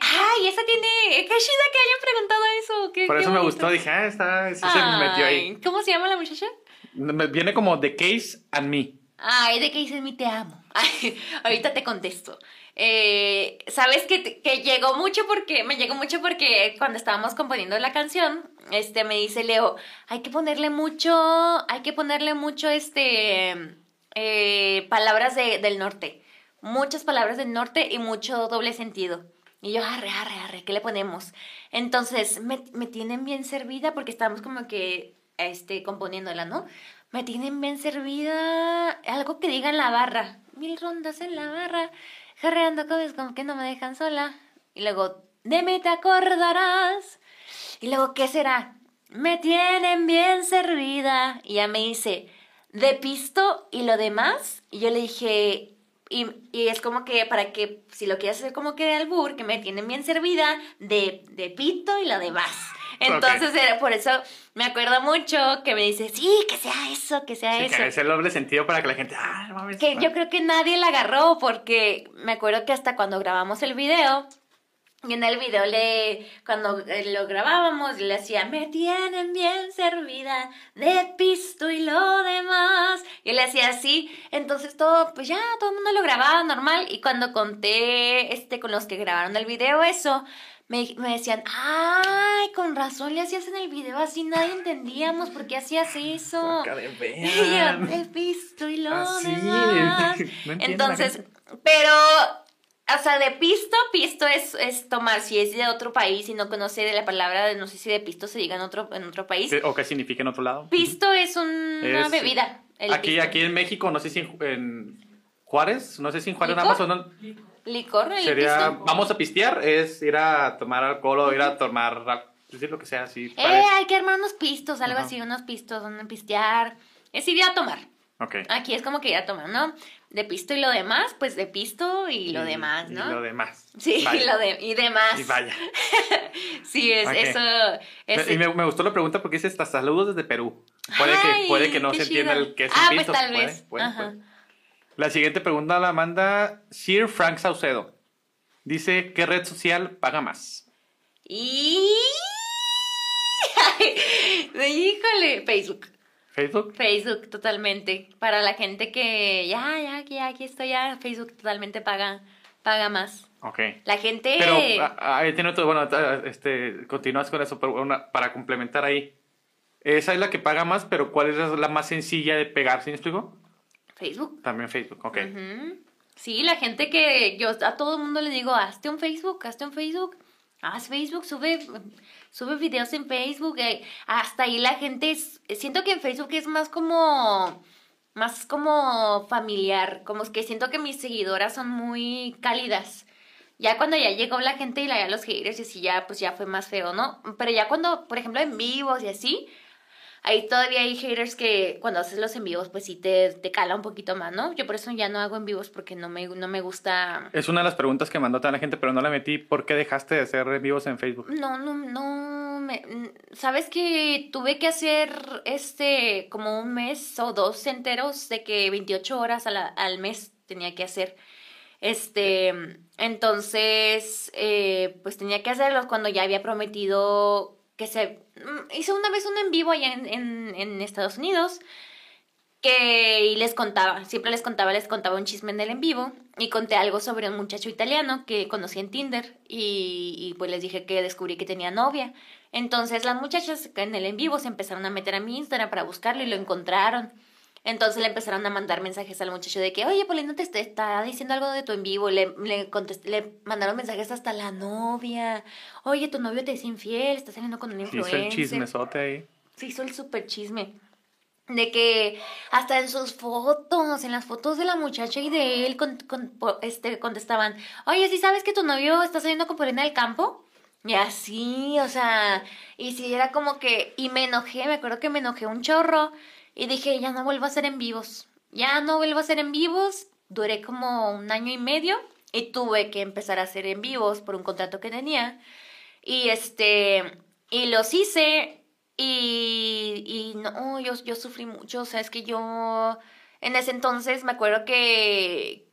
ay, esa tiene, qué chida que hayan preguntado eso. Qué, Por qué eso me gustó, dije, ah, está, sí se me metió ahí. ¿Cómo se llama la muchacha? Me Viene como The Case and Me. Ay, de que dices mi te amo. Ay, ahorita te contesto. Eh, Sabes que, que llegó mucho porque, me llegó mucho porque cuando estábamos componiendo la canción, este, me dice Leo, hay que ponerle mucho, hay que ponerle mucho, este, eh, palabras de- del norte. Muchas palabras del norte y mucho doble sentido. Y yo, arre, arre, arre, ¿qué le ponemos? Entonces, me, me tienen bien servida porque estábamos como que, este, componiéndola, ¿no? Me tienen bien servida algo que diga en la barra. Mil rondas en la barra, jarreando cosas como que no me dejan sola. Y luego, de mí te acordarás. Y luego, ¿qué será? Me tienen bien servida. Y ya me dice, de pisto y lo demás. Y yo le dije, y, y es como que para que, si lo quieres hacer como que de albur, que me tienen bien servida, de, de pito y lo demás. Entonces, era por eso me acuerdo mucho que me dice, sí, que sea eso, que sea Sí, eso. que es el doble sentido para que la gente, ah, mames. Que yo creo que nadie la agarró porque me acuerdo que hasta cuando grabamos el video, y en el video le, cuando eh, lo grabábamos, le hacía, me tienen bien servida de pisto y lo demás. Y le hacía así, entonces todo, pues ya, todo el mundo lo grababa normal. Y cuando conté, este, con los que grabaron el video eso, me, me decían, ay, con razón le hacías en el video así, nadie entendíamos por qué hacías eso. Y yo, he visto y lo Así, demás. no Entonces, pero, o sea, de pisto, pisto es, es tomar, si es de otro país y no conoce de la palabra, de, no sé si de pisto se diga en otro, en otro país. ¿O qué significa en otro lado? Pisto es una Es- bebida. el Aquí, pisto. aquí en México, no sé si en, en Juárez, no sé si en Juárez ¿Licor? nada más o no. Licor, Sería, vamos a pistear, es ir a tomar alcohol o ir a tomar, decir lo que sea, así. Eh, parece. hay que armar unos pistos, algo Ajá. así, unos pistos, donde pistear. Es ir a tomar. Ok. Aquí es como que ir a tomar, ¿no? De pisto y lo demás, pues de pisto y lo Y- demás, ¿no? Y lo demás. Sí, y lo de, y demás. Y vaya. Sí, es eso. es- y me, me gustó la pregunta porque dice hasta saludos desde Perú. Puede Ay, que, puede que no se entienda el que es Ah, un pues pisto. tal puede, vez. puede, Ajá. puede. La siguiente pregunta la manda Sir Frank Saucedo. Dice, ¿qué red social paga más? Y... Híjole, Facebook. ¿Facebook? Facebook totalmente. Para la gente que ya, ya, ya, aquí estoy ya, Facebook totalmente paga, paga más. Ok. La gente... Pero ahí tiene otro, bueno, ah, este, continúas con eso, pero una- para complementar ahí. Esa es la que paga más, pero ¿cuál es la más sencilla de pegar? ¿Sí me explico? Facebook. También Facebook, ok. Ujú. Sí, la gente que yo a todo el mundo le digo, hazte un Facebook, hazte un Facebook, haz Facebook, sube, sube videos en Facebook, eh, hasta ahí la gente es, siento que en Facebook es más como, más como familiar, como es que siento que mis seguidoras son muy cálidas. Ya cuando ya llegó la gente y la, ya los haters y así ya, pues ya fue más feo, ¿no? Pero ya cuando, por ejemplo, en vivos y así, Ahí todavía hay haters que cuando haces los en vivos, pues sí te, te cala un poquito más, ¿no? Yo por eso ya no hago en vivos porque no me, no me gusta. Es una de las preguntas que mandó toda la gente, pero no la metí. ¿Por qué dejaste de hacer en vivos en Facebook? No, no, no. Me, Sabes que tuve que hacer este como un mes o dos enteros de que 28 horas a la- al mes tenía que hacer. Este, entonces, eh, pues tenía que hacerlos cuando ya había prometido que se... mm, Hice una vez un en vivo allá en, en, en Estados Unidos que y les contaba, siempre les contaba, les contaba un chisme en el en vivo y conté algo sobre un muchacho italiano que conocí en Tinder y, y pues les dije que descubrí que tenía novia. Entonces las muchachas en el en vivo se empezaron a meter a mi Instagram para buscarlo y lo encontraron. Entonces le empezaron a mandar mensajes al muchacho de que, oye, Paulina te está diciendo algo de tu en vivo. Le, le, contest- le mandaron mensajes hasta la novia. Oye, tu novio te es infiel, está saliendo con un Sí, hizo influencer. el chismesote ahí. Se hizo el super chisme. De que hasta en sus fotos, en las fotos de la muchacha y de él, con- con- po- este, contestaban, oye, ¿sí sabes que tu novio está saliendo con Paulina del campo? Y así, o sea, y si era como que, y me enojé, me acuerdo que me enojé un chorro y dije, ya no vuelvo a hacer en vivos, ya no vuelvo a hacer en vivos, duré como un año y medio y tuve que empezar a hacer en vivos por un contrato que tenía. Y este, y los hice y, y no, yo, yo sufrí mucho, o sea, es que yo en ese entonces me acuerdo que,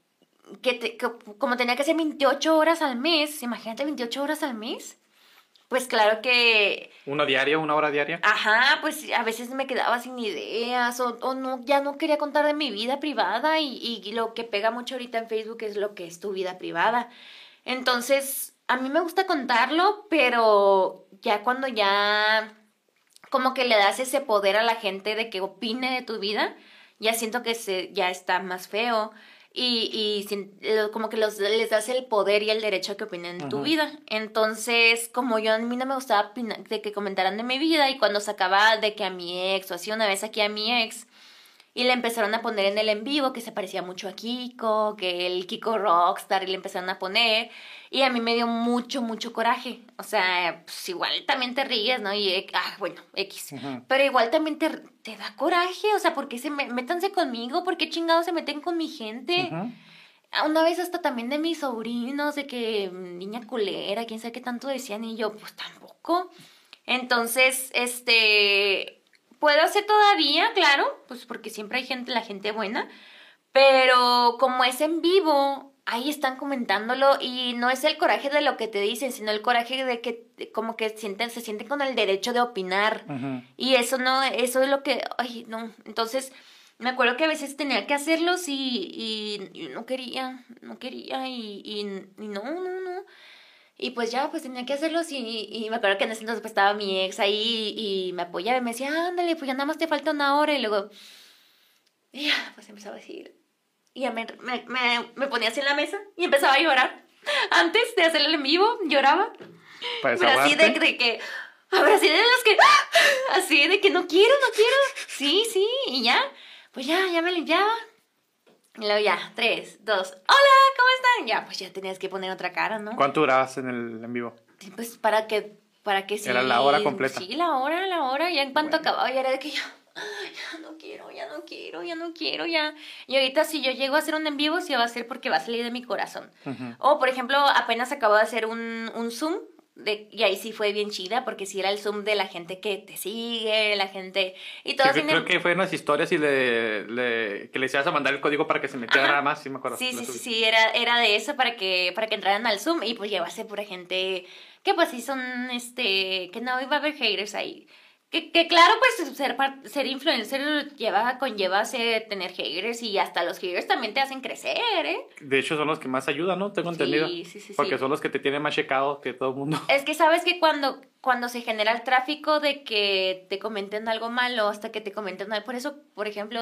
que, como tenía que hacer 28 horas al mes, imagínate 28 horas al mes, pues claro que... ¿Una diaria, una hora diaria? Ajá, pues a veces me quedaba sin ideas o, o no, ya no quería contar de mi vida privada y, y lo que pega mucho ahorita en Facebook es lo que es tu vida privada. Entonces, a mí me gusta contarlo, pero ya cuando ya como que le das ese poder a la gente de que opine de tu vida, ya siento que se, ya está más feo y, y como que los, les das el poder y el derecho a que opinen en tu vida. Entonces, como yo a mí no me gustaba de que comentaran de mi vida y cuando sacaba de que a mi ex o así una vez aquí a mi ex y le empezaron a poner en el en vivo que se parecía mucho a Kiko, que el Kiko Rockstar y le empezaron a poner y a mí me dio mucho, mucho coraje. O sea, pues igual también te ríes, ¿no? Y, ah, bueno, X. Pero igual también te, te, da coraje. O sea, ¿por qué se me, métanse conmigo? ¿Por qué chingados se meten con mi gente? Una vez hasta también de mis sobrinos, de que niña culera, quién sabe qué tanto decían. Y yo, pues tampoco. Entonces, este. Puedo hacer todavía, claro, pues porque siempre hay gente, la gente buena. Pero como es en vivo, ahí están comentándolo y no es el coraje de lo que te dicen, sino el coraje de que como que sienten, se sienten con el derecho de opinar. Y eso no, eso es lo que, ay, no. Entonces, me acuerdo que a veces tenía que hacerlos y, y, no quería, no quería y, y, no, no, no. Y pues ya, pues tenía que hacerlos y, y me acuerdo que en ese entonces pues, estaba mi ex ahí y me apoyaba y me decía, ándale, pues ya nada más te falta una hora y luego, y ya, pues empezaba a decir, y ya me, me, me, ponía así en la mesa y empezaba a llorar. Antes de hacerlo en vivo, lloraba. Pero así de, que, a ver, así de los que, así de que no quiero, no quiero. Sí, sí, y ya, pues ya, ya me limpiaba. Luego ya, tres, dos, hola, ¿cómo están? Ya, pues ya tenías que poner otra cara, ¿no? ¿Cuánto durabas en el en vivo? Pues para que, para que sí. Era la hora completa. Sí, la hora, la hora, ya en cuanto acababa, ya era de que yo ya no quiero, ya no quiero, ya no quiero, ya. Y ahorita si yo llego a hacer un en vivo, sí va a ser porque va a salir de mi corazón. O, por ejemplo, apenas acabo de hacer un, un Zoom de, y ahí sí fue bien chida porque sí era el zoom de la gente que te sigue, la gente y todo. creo que fue unas historias y le, le, que le ibas a mandar el código para que se metiera nada más, sí me acuerdo. Sí, sí, sí, sí, era, era de eso para que, para que entraran al zoom y pues llevase pura gente que pues sí son, este, que no iba a haber haters ahí. Que, que, claro, pues ser, ser influencer lleva, conlleva ser, tener haters y hasta los haters también te hacen crecer, ¿eh? De hecho, son los que más ayudan, ¿no? Tengo entendido. Sí, sí, sí. Porque son los que te tienen más checado que todo el mundo. Es que sabes que cuando, cuando se genera el tráfico de que te comenten algo malo hasta que te comenten algo, por eso, por ejemplo,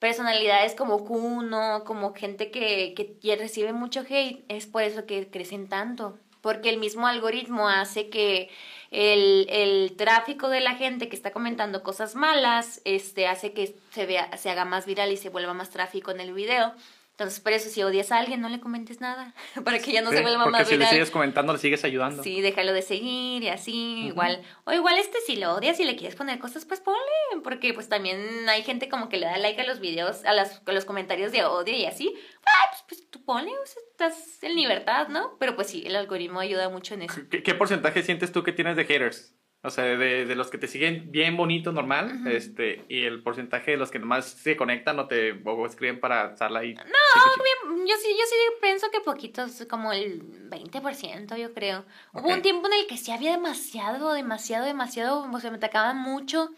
personalidades como Kuno, como gente que, que recibe mucho hate, es por eso que crecen tanto. Porque el mismo algoritmo hace que el, el tráfico de la gente que está comentando cosas malas este, hace que se, vea, se haga más viral y se vuelva más tráfico en el video. Entonces, por eso, si odias a alguien, no le comentes nada, para que ya no se vuelva más Porque si le sigues comentando, le sigues ayudando. Sí, déjalo de seguir y así, igual. O igual este, si lo odias y le quieres poner cosas, pues ponle, porque pues también hay gente como que le da like a los videos, a, las, a los comentarios de odio y así. Ah, pues, pues tú ponle, o sea, estás en libertad, ¿no? Pero pues sí, el algoritmo ayuda mucho en eso. ¿Qué, qué porcentaje sientes tú que tienes de haters? O sea, de, de, los que te siguen bien bonito, normal, este, y el porcentaje de los que nomás se conectan o te o escriben para estarla ahí. No, yo sí, yo sí pienso que poquitos, como el 20%, yo creo. Hubo un tiempo en el que sí había demasiado, demasiado, demasiado, o sea, me atacaban mucho.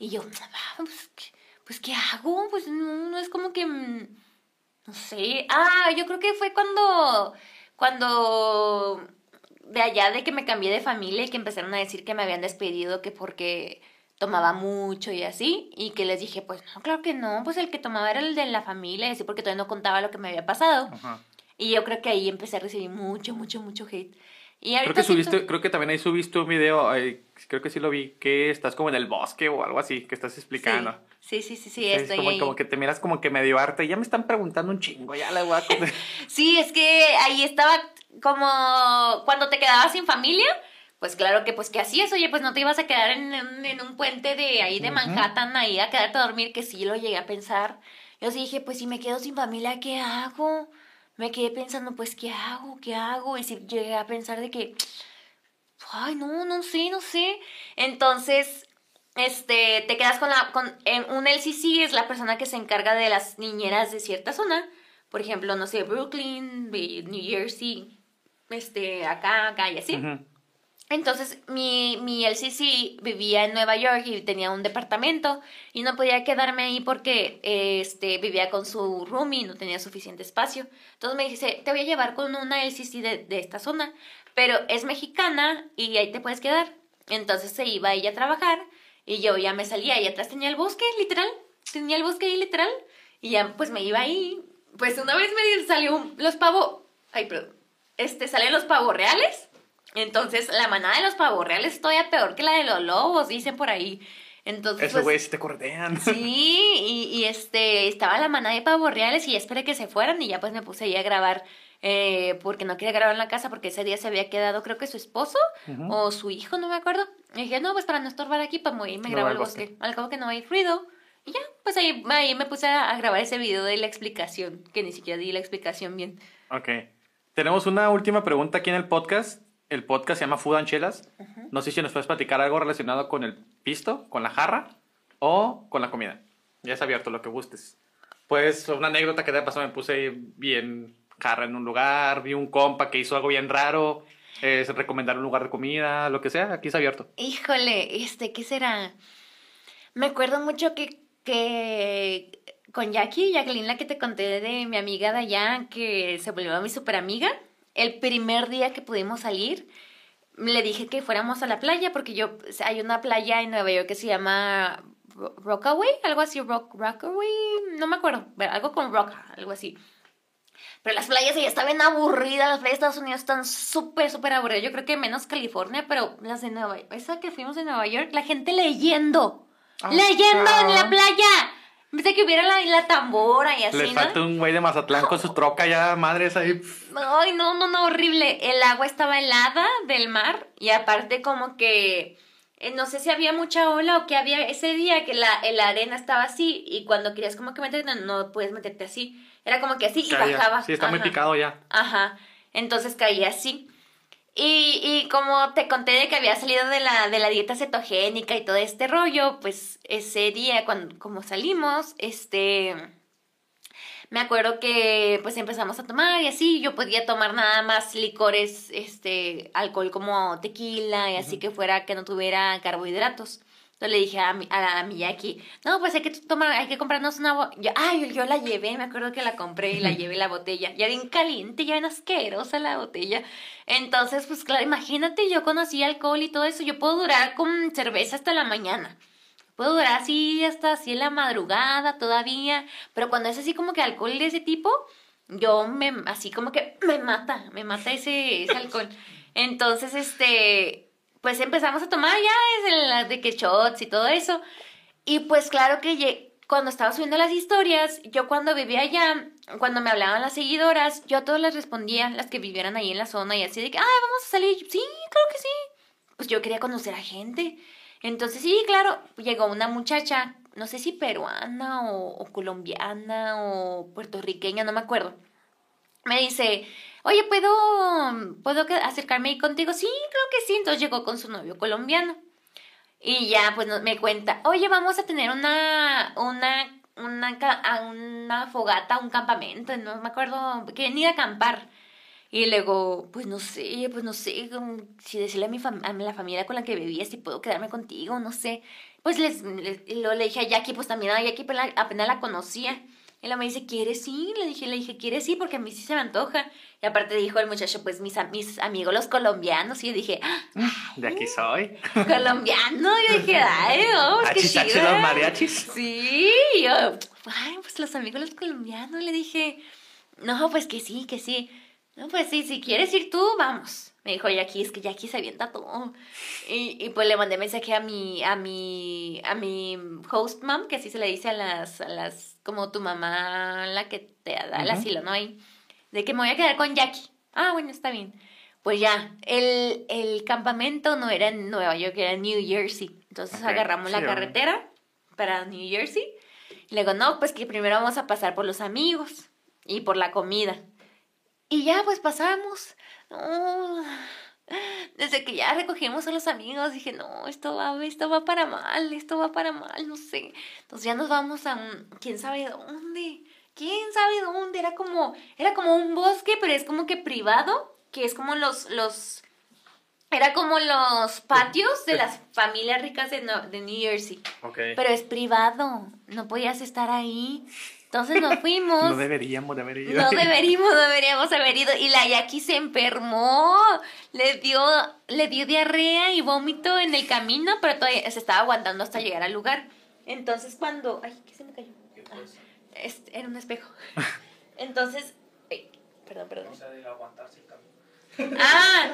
Y yo, ah, pues, ¿qué, pues, ¿qué hago? Pues no, no es como que, mm, no sé. Ah, yo creo que fue cuando, cuando de allá de que me cambié de familia y que empezaron a decir que me habían despedido que porque tomaba mucho y así, y que les dije, pues no, claro que no, pues el que tomaba era el de la familia, y así porque todavía no contaba lo que me había pasado. Y yo creo que ahí empecé a recibir mucho, mucho, mucho hate. Y creo que subiste, creo que también ahí subiste un video, creo que sí lo vi, que estás como en el bosque o algo así, que estás explicando. Sí, sí, sí, sí, estoy como, ahí. como que te miras como que medio arte, ya me están preguntando un chingo, ya le voy a... sí, es que ahí estaba como cuando te quedabas sin familia, pues claro que pues que así es, oye, pues no te ibas a quedar en, en, un puente de ahí de Manhattan, ahí a quedarte a dormir, que sí lo llegué a pensar. Yo sí dije, pues si me quedo sin familia, ¿qué hago? Me quedé pensando, pues, ¿qué hago? ¿Qué hago? Y si llegué a pensar de que, Ay, no, no sé, no sé. Entonces, este, te quedas con la, con, en un LCC es la persona que se encarga de las niñeras de cierta zona. Por ejemplo, no sé, Brooklyn, New Jersey, este, acá, acá y así. Entonces, mi, mi LCC vivía en Nueva York y tenía un departamento y no podía quedarme ahí porque este, vivía con su roomie y no tenía suficiente espacio. Entonces me dice, te voy a llevar con una LCC de, de esta zona, pero es mexicana y ahí te puedes quedar. Entonces se iba ella a trabajar y yo ya me salía y atrás tenía el bosque, literal. Tenía el bosque ahí, literal. Y ya pues me iba ahí. Pues una vez me salió los pavos... Ay, perdón. Este, salen los pavos reales entonces, la manada de los pavos reales es todavía peor que la de los lobos, dicen por ahí. Entonces, Esos güeyes te cordean. Sí, y, y, este, estaba la manada de pavos reales y ya esperé que se fueran y ya pues me puse ahí a grabar eh, porque no quería grabar en la casa porque ese día se había quedado creo que su esposo o su hijo, no me acuerdo. Y dije, no, pues para no estorbar aquí, para pues, me grabo el bosque. Al cabo que no hay ruido. Y ya, pues ahí, ahí me puse a, a grabar ese video de la explicación, que ni siquiera di la explicación bien. Ok. Tenemos una última pregunta aquí en el podcast el podcast se llama Food and Chelas. No sé si nos puedes platicar algo relacionado con el pisto, con la jarra o con la comida. Ya es abierto lo que gustes. Pues una anécdota que te pasó, me puse bien jarra en un lugar, vi un compa que hizo algo bien raro, es recomendar un lugar de comida, lo que sea, aquí es abierto. Híjole, este, ¿qué será? Me acuerdo mucho que, que con Jackie, Jacqueline, la que te conté de mi amiga Dayan, que se volvió mi super amiga el primer día que pudimos salir, le dije que fuéramos a la playa porque yo hay una playa en Nueva York que se llama Rockaway, algo así, Rock, Rockaway, no me acuerdo, algo con Rock, algo así. Pero las playas ya estaban aburridas, las playas de Estados Unidos están súper, súper aburridas. Yo creo que menos California, pero las de Nueva York, esa que fuimos de Nueva York, la gente leyendo, ah, leyendo en la playa. Viste que hubiera la, la tambora y así, Le falta un güey de Mazatlán con su troca ya, madres ahí. Ay, no, no, no, horrible. El agua estaba helada del mar y aparte como que... Eh, no sé si había mucha ola o que había ese día que la, la arena estaba así y cuando querías como que meterte no, puedes meterte así. Era como que así y bajaba. Sí, está muy picado ya. Ajá. Entonces caía así. Y, y como te conté de que había salido de la, de la dieta cetogénica y todo este rollo, pues ese día, cuando como salimos, este me acuerdo que pues empezamos a tomar y así yo podía tomar nada más licores este alcohol como tequila y así que fuera que no tuviera carbohidratos entonces le dije a mi, a, Jackie, no, pues hay que tomar, hay que comprarnos una botella. Ay, yo la llevé, me acuerdo que la compré y la llevé la botella. Ya bien caliente, ya bien asquerosa la botella. Entonces, pues claro, imagínate, yo conocí alcohol y todo eso. Yo puedo durar con cerveza hasta la mañana. Puedo durar así hasta así en la madrugada todavía. Pero cuando es así como que alcohol de ese tipo, yo me, así como que me mata, me mata ese, ese alcohol. Entonces, este, pues empezamos a tomar ya es de que shots y todo eso. Y pues claro que cuando estaba subiendo las historias, yo cuando vivía allá, cuando me hablaban las seguidoras, yo a todas les respondía, las que vivieran ahí en la zona y así de que, ay, vamos a salir. Sí, creo que sí. Pues yo quería conocer a gente. Entonces sí, claro, llegó una muchacha, no sé si peruana o, o colombiana o puertorriqueña, no me acuerdo. Me dice, oye, ¿puedo, ¿puedo acercarme ahí contigo? Sí, creo que sí. Entonces llegó con su novio colombiano. Y ya, pues me cuenta, oye, vamos a tener una, una, una, fogata, un campamento, no me acuerdo, que ni a acampar. Y luego, pues no sé, pues no sé, si decirle a mi a la familia con la que vivía si puedo quedarme contigo, no sé. Pues les, lo le dije a Jackie, pues también a Jackie apenas la conocía. Y luego me dice, ¿quieres ir? Le dije, le dije, ¿quieres ir? Porque a mí sí se me antoja. Y aparte dijo el muchacho, pues mis, mis amigos los colombianos. Y yo dije, ah, de aquí soy. Colombiano. Yo dije, ay, oh, qué chido. los mariachis? Sí. Y yo, ay, pues los amigos los colombianos. Le dije, no, pues que sí, que sí. No, pues sí, si quieres ir tú, vamos. Me dijo Jackie, es que Jackie se avienta todo. Y, y pues le mandé mensaje a mi, a mi, a mi host mom, que así se le dice a las, a las, como tu mamá, la que te da el asilo, ¿no? Y de que me voy a quedar con Jackie. Ah, bueno, está bien. Pues ya, el, el campamento no era en Nueva York, era en New Jersey. Entonces agarramos la carretera para New Jersey. Y le digo, no, pues que primero vamos a pasar por los amigos y por la comida. Y ya, pues pasamos. Desde que ya recogimos a los amigos, dije, no, esto va, esto va para mal, esto va para mal, no sé. Entonces ya nos vamos a un, quién sabe dónde, quién sabe dónde, era como, era como un bosque, pero es como que privado, que es como los, los, era como los patios de las familias ricas de, de New Jersey. Okay. Pero es privado, no podías estar ahí. Entonces nos fuimos. No deberíamos de haber ido. No deberíamos, no deberíamos haber ido. Y la Jackie se enfermó. Le dio, le dio diarrea y vómito en el camino, pero todavía se estaba aguantando hasta llegar al lugar. Entonces cuando... Ay, ¿qué se me cayó? Ah, es, era un espejo. Entonces... Ay, perdón, perdón. O sea, de aguantarse el camino. Ah,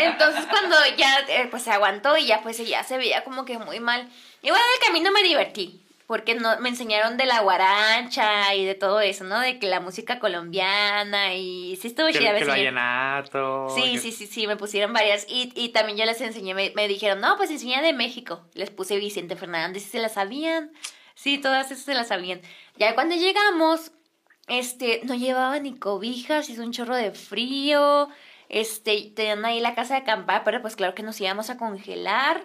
entonces cuando ya eh, pues se aguantó y ya pues ya se veía como que muy mal. Igual en el camino me divertí porque no, me enseñaron de la guarancha y de todo eso, ¿no? De que la música colombiana y sí estuvo chida. el vallenato. Sí, que- sí, sí, sí, me pusieron varias y, y también yo les enseñé, me, me dijeron, no, pues enseña de México. Les puse Vicente Fernández y se las sabían. Sí, todas esas se las sabían. Ya cuando llegamos, este, no llevaba ni cobijas, hizo un chorro de frío, este, tenían ahí la casa de acampar, pero pues claro que nos íbamos a congelar.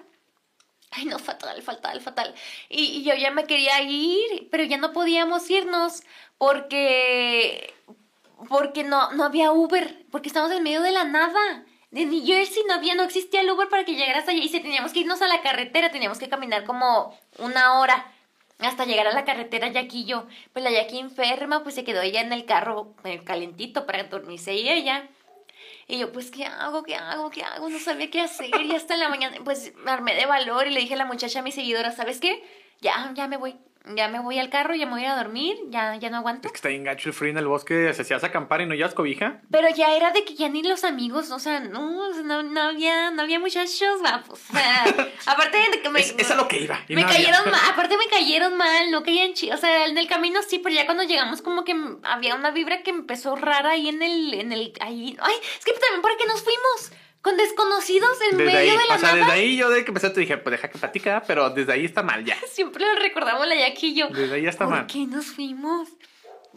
Ay, no, fatal, fatal, fatal. Y, y yo ya me quería ir, pero ya no podíamos irnos porque porque no, no había Uber, porque estamos en medio de la nada. De New Jersey no había, no existía el Uber para que llegaras allá y si teníamos que irnos a la carretera, teníamos que caminar como una hora hasta llegar a la carretera Jackie y yo. Pues la Jackie enferma, pues se quedó ella en el carro eh, calentito para dormirse y ella. Y yo, pues, ¿qué hago? ¿Qué hago? ¿Qué hago? No sabía qué hacer. Y hasta en la mañana, pues, me armé de valor y le dije a la muchacha, a mi seguidora, ¿sabes qué? Ya, ya me voy. Ya me voy al carro, ya me voy a ir a dormir, ya, ya no aguanto. Es que está bien gacho el frío en el bosque. Se hacías acampar y no llevas cobija. Pero ya era de que ya ni los amigos, o sea, no, o sea, no, no había, no había muchachos guapos. O sea, aparte de que me, Es, es a lo que iba. me no había. cayeron mal, aparte me cayeron mal, no caían chidos. O sea, en el camino sí, pero ya cuando llegamos como que había una vibra que empezó rara ahí en el, en el, ahí. Ay, es que también por qué nos fuimos con desconocidos en Desde medio ahí, de la o sea, nada. desde ahí yo de que empecé te dije, pues deja que platica, pero desde ahí está mal ya. Siempre lo recordamos la Jackie y yo. Desde ahí ya está ¿Por mal. qué nos fuimos?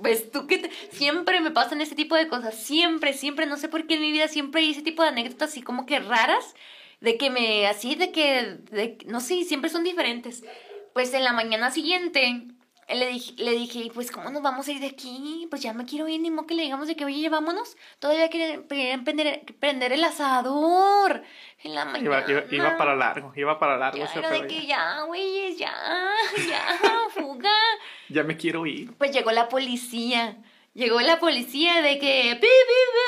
Pues tú que te- siempre me pasan ese tipo de cosas, siempre, siempre, no sé por qué en mi vida siempre hay ese tipo de anécdotas así como que raras, de que me, así de que, de, no sé, siempre son diferentes. Pues en la mañana siguiente le dije, le dije, pues ¿cómo nos vamos a ir de aquí? Pues ya me quiero ir, ni modo que le digamos de que, oye, vámonos. Todavía quieren, prender, prender el asador en la mañana. Iba, iba, iba para largo, iba para largo Ya era de que ya. güeyes, ya, ya, fuga. Ya me quiero ir. Pues llegó la policía. Llegó la policía de que, pi,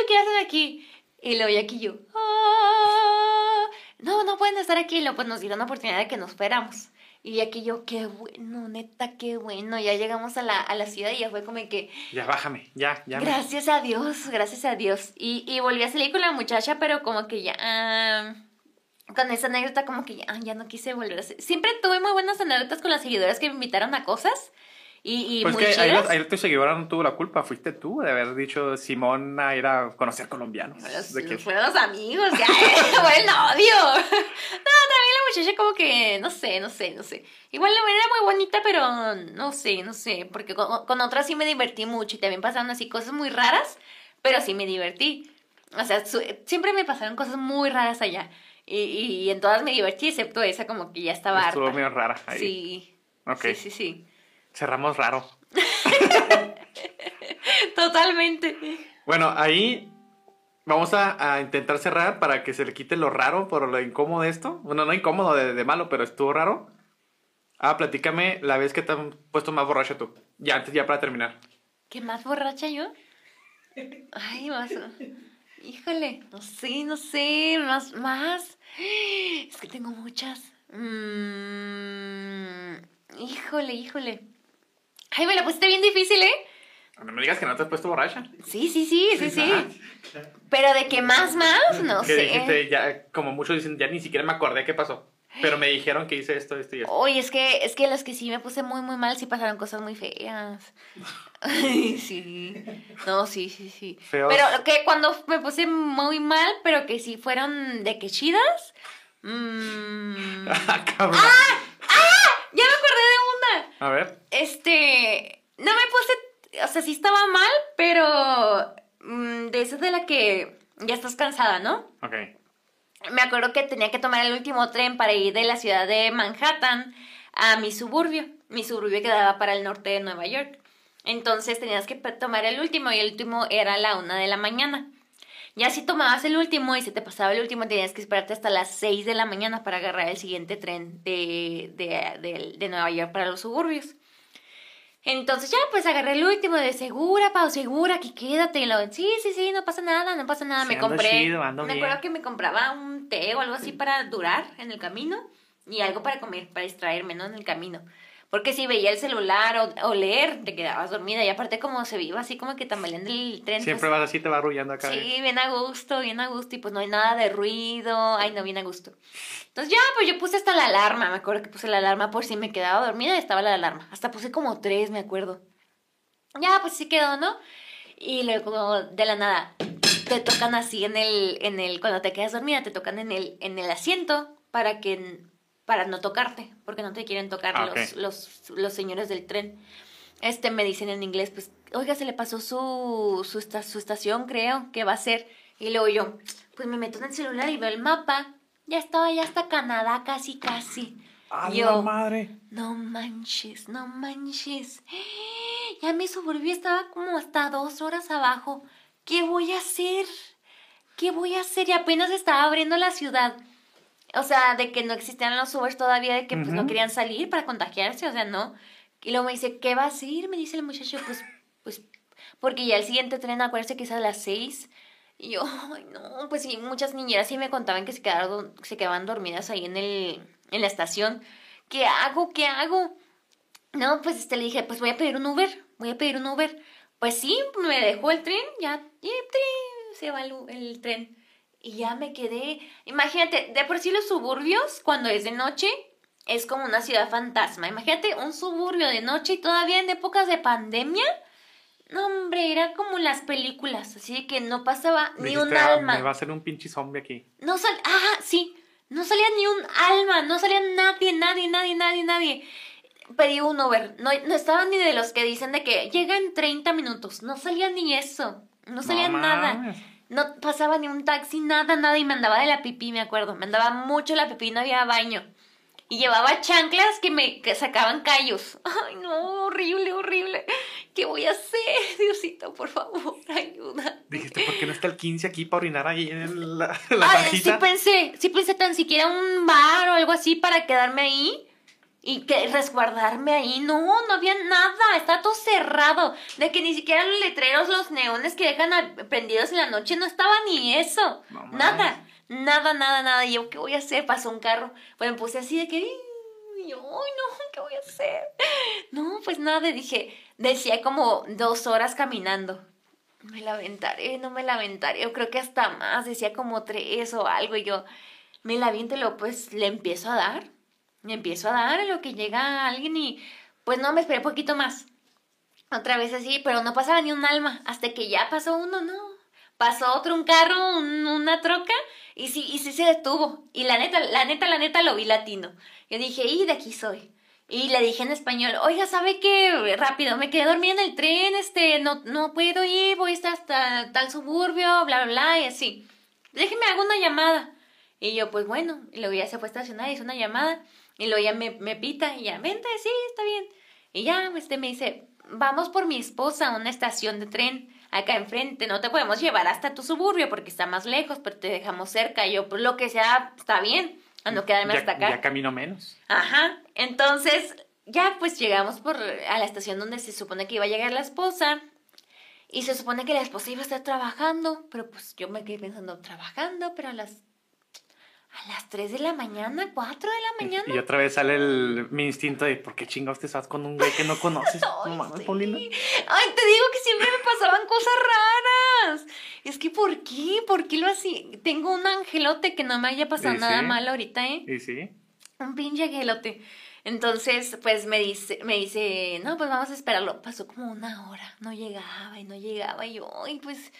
¿qué hacen aquí? Y luego aquí yo, "Ah, no, no pueden estar aquí. Y luego pues nos dieron la oportunidad de que nos fuéramos. Y aquí yo, qué bueno, neta, qué bueno. Ya llegamos a la, a la ciudad y ya fue como que, Ya bájame, ya, ya. me- gracias a Dios, gracias a Dios. Y, y volví a salir con la muchacha, pero como que ya... ah, con esa anécdota como que ya, ya no quise volver a. Siempre tuve muy buenas anécdotas con las seguidoras que me invitaron a cosas. Y, y Pues muy que ahí, ahí tu seguidora no tuvo la culpa, fuiste tú de haber dicho Simón a ir a conocer colombianos. Los- De que- Fueron los amigos, ya, fue el novio. No, también la muchacha como que, no sé, no sé, no sé. Igual la era muy bonita, pero no sé, no sé, porque con, con otras sí me divertí mucho y también pasaron así cosas muy raras, pero sí me divertí. O sea, su- siempre me pasaron cosas muy raras allá. Y, y en todas me divertí, excepto esa como que ya estaba Estuvo harta. medio rara ahí. Sí. Ok. Sí, sí, sí. Cerramos raro. Totalmente. Bueno, ahí vamos a, a intentar cerrar para que se le quite lo raro por lo incómodo de esto. Bueno, no incómodo de, de malo, pero estuvo raro. Ah, platícame la vez que te han puesto más borracho tú. Ya, antes, ya para terminar. ¿Qué más borracha yo? Ay, más. Híjole, no sé, no sé, más, más. Es que tengo muchas. Mm, híjole, híjole. Ay, me la pusiste bien difícil, ¿eh? No me digas que no te has puesto borracha. Sí, sí, sí, sí, sí. Pero de que más, más, no que sé. dijiste, ya, como muchos dicen, ya ni siquiera me acordé qué pasó. Pero me dijeron que hice esto, esto y esto. Oye, es que, es que los que sí me puse muy, muy mal, sí pasaron cosas muy feas. Ay, sí. No, sí, sí, sí. Feos. Pero que cuando me puse muy mal, pero que sí fueron de que chidas. mm, Ah, cabrón me acordé de una. A ver. Este, no me puse, o sea, sí estaba mal, pero mm, de esas de la que ya estás cansada, ¿no? Ok. Me acuerdo que tenía que tomar el último tren para ir de la ciudad de Manhattan a mi suburbio. Mi suburbio quedaba para el norte de Nueva York. Entonces tenías que tomar el último y el último era a la una de la mañana. Ya si tomabas el último y se te pasaba el último, tenías que esperarte hasta las 6 de la mañana para agarrar el siguiente tren de, de, de, de Nueva York para los suburbios. Entonces ya, pues agarré el último de segura, Pau, segura, aquí quédate. Y sí, sí, sí, no pasa nada, no pasa nada. Sí, me ando compré. chido, ando me bien. acuerdo que me compraba un té o algo así para durar en el camino y algo para comer, para distraerme, ¿no? En el camino. Porque si veía el celular o, o leer, te quedabas dormida. Y aparte, como se viva así como que tambaleando el tren. Siempre pues, vas así, te va arrullando acá. Sí, bien a gusto, bien a gusto. Y pues no hay nada de ruido. Ay, no, bien a gusto. Entonces ya, pues yo puse hasta la alarma. Me acuerdo que puse la alarma por si me quedaba dormida y estaba la alarma. Hasta puse como tres, me acuerdo. Ya, pues sí quedó, ¿no? Y luego de la nada te tocan así en el, en el, cuando te quedas dormida, te tocan en el, en el asiento para que, para no tocarte, porque no te quieren tocar Ah, los, los, los señores del tren. Este me dicen en inglés, pues, oiga, se le pasó su, su, su estación, creo, que va a ser. Y luego yo, pues me meto en el celular y veo el mapa. Ya estaba ya hasta Canadá, casi, casi. ¡A Yo, la madre! no manches, no manches. Ya mi suburbio estaba como hasta dos horas abajo. ¿Qué voy a hacer? ¿Qué voy a hacer? Y apenas estaba abriendo la ciudad. O sea, de que no existían los Ubers todavía, de que pues no querían salir para contagiarse, o sea, no. Y luego me dice, ¿qué va a hacer? Me dice el muchacho, pues, pues, porque ya el siguiente tren, acuérdese que es a las seis. Y yo, ay, no, pues sí, muchas niñeras sí me contaban que se quedaron, se quedaban dormidas ahí en el, en la estación. ¿Qué hago? ¿Qué hago? No, pues este, le dije, pues voy a pedir un Uber, voy a pedir un Uber. Pues sí, me dejó el tren, ya, y se va el tren. Y ya me quedé, imagínate, de por sí los suburbios, cuando es de noche, es como una ciudad fantasma. Imagínate un suburbio de noche y todavía en épocas de pandemia. No, hombre, era como las películas, así que no pasaba ni un "Ah, alma. Me va a hacer un pinche zombie aquí. No sal, ah, sí, no salía ni un alma, no salía nadie, nadie, nadie, nadie, nadie. Pedí un Uber, no, no estaba ni de los que dicen de que llega en 30 minutos, no salía ni eso, no salía nada. mames. No pasaba ni un taxi, nada, nada, y me andaba de la pipí, me acuerdo, me andaba mucho la pipí, no había baño. Y llevaba chanclas que me que sacaban callos. Ay, no, horrible, horrible. ¿Qué voy a hacer? Diosito, por favor, ayuda. Dijiste, ¿por qué no está el 15 aquí para orinar ahí en la, la Ay, sí pensé, sí pensé tan siquiera un bar o algo así para quedarme ahí y que resguardarme ahí. No, no había nada, está todo cerrado. De que ni siquiera los letreros, los neones que dejan prendidos en la noche, no estaba ni eso. No nada, nada, nada, nada. Y yo, ¿qué voy a hacer? Pasó un carro. Pues me puse así de que, y yo, ay, no, ¿qué voy a hacer? No, pues nada, dije, decía como dos horas caminando. Me la aventaré, no me la aventaré. Yo creo que hasta más, decía como tres o algo. Y yo me la aviento y luego pues le empiezo a dar. Le empiezo a dar lo que llega alguien y pues no, me esperé poquito más. Otra vez así, pero no pasaba ni un alma. Hasta que ya pasó uno, no. Pasó otro, un carro, un- una troca, y sí, y sí se detuvo. Y la neta, la neta, la neta lo vi latino. Yo dije, y de aquí soy. Y le dije en español, oiga, ¿sabe qué? Rápido, me quedé dormida en el tren, este, no, no puedo ir, voy a estar hasta tal suburbio, bla, bla, bla, y así. Déjeme, hago una llamada. Y yo, pues bueno, y luego ya se fue a estacionar, hizo una llamada, y luego ya me, me pita, y ya, vente, sí, está bien. Y ya, este me dice, vamos por mi esposa a una estación de tren acá enfrente, no te podemos llevar hasta tu suburbio porque está más lejos, pero te dejamos cerca. Y yo, pues lo que sea, está bien, a no quedarme ya, hasta acá. ya camino menos. Ajá, entonces ya pues llegamos por a la estación donde se supone que iba a llegar la esposa y se supone que la esposa iba a estar trabajando, pero pues yo me quedé pensando, trabajando, pero a las a las 3 de la mañana, 4 de la mañana. Y otra vez sale el, mi instinto de ¿por qué chingados te estás con un güey que no conoces? Ay, no mames, sí. Paulina. Ay, te digo que siempre me pasaban cosas raras. Es que ¿por qué? ¿Por qué lo así? Tengo un angelote que no me haya pasado nada sí. mal ahorita, ¿eh? Y sí. Un pinche angelote. Entonces, pues me dice, me dice, no, pues vamos a esperarlo. Pasó como una hora, no llegaba y no llegaba. Y yo, ay, pues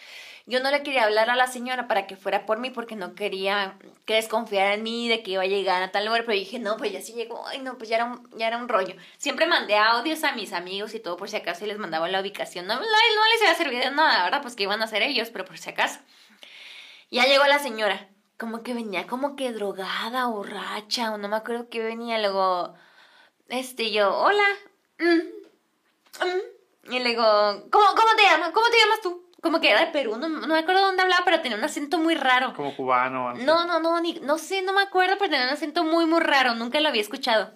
yo no le quería hablar a la señora para que fuera por mí porque no quería que desconfiara en mí de que iba a llegar a tal hora. Pero dije, no, pues ya sí llegó. Ay, no, pues ya era un, ya era un rollo. Siempre mandé audios a mis amigos y todo por si acaso y les mandaba la ubicación. No, no, no les iba a servir de nada, ¿verdad? Pues que iban a hacer ellos, pero por si acaso. Ya llegó la señora. Como que venía como que drogada, borracha, o no me acuerdo qué venía. Luego, este, yo, hola. Mm, mm. Y luego, ¿cómo, ¿cómo te llamas? ¿Cómo te llamas tú? Como que era de Perú, no, no me acuerdo dónde hablaba, pero tenía un acento muy raro. Como cubano. así. No, no, no, ni, no sé, no me acuerdo, pero tenía un acento muy, muy raro, nunca lo había escuchado.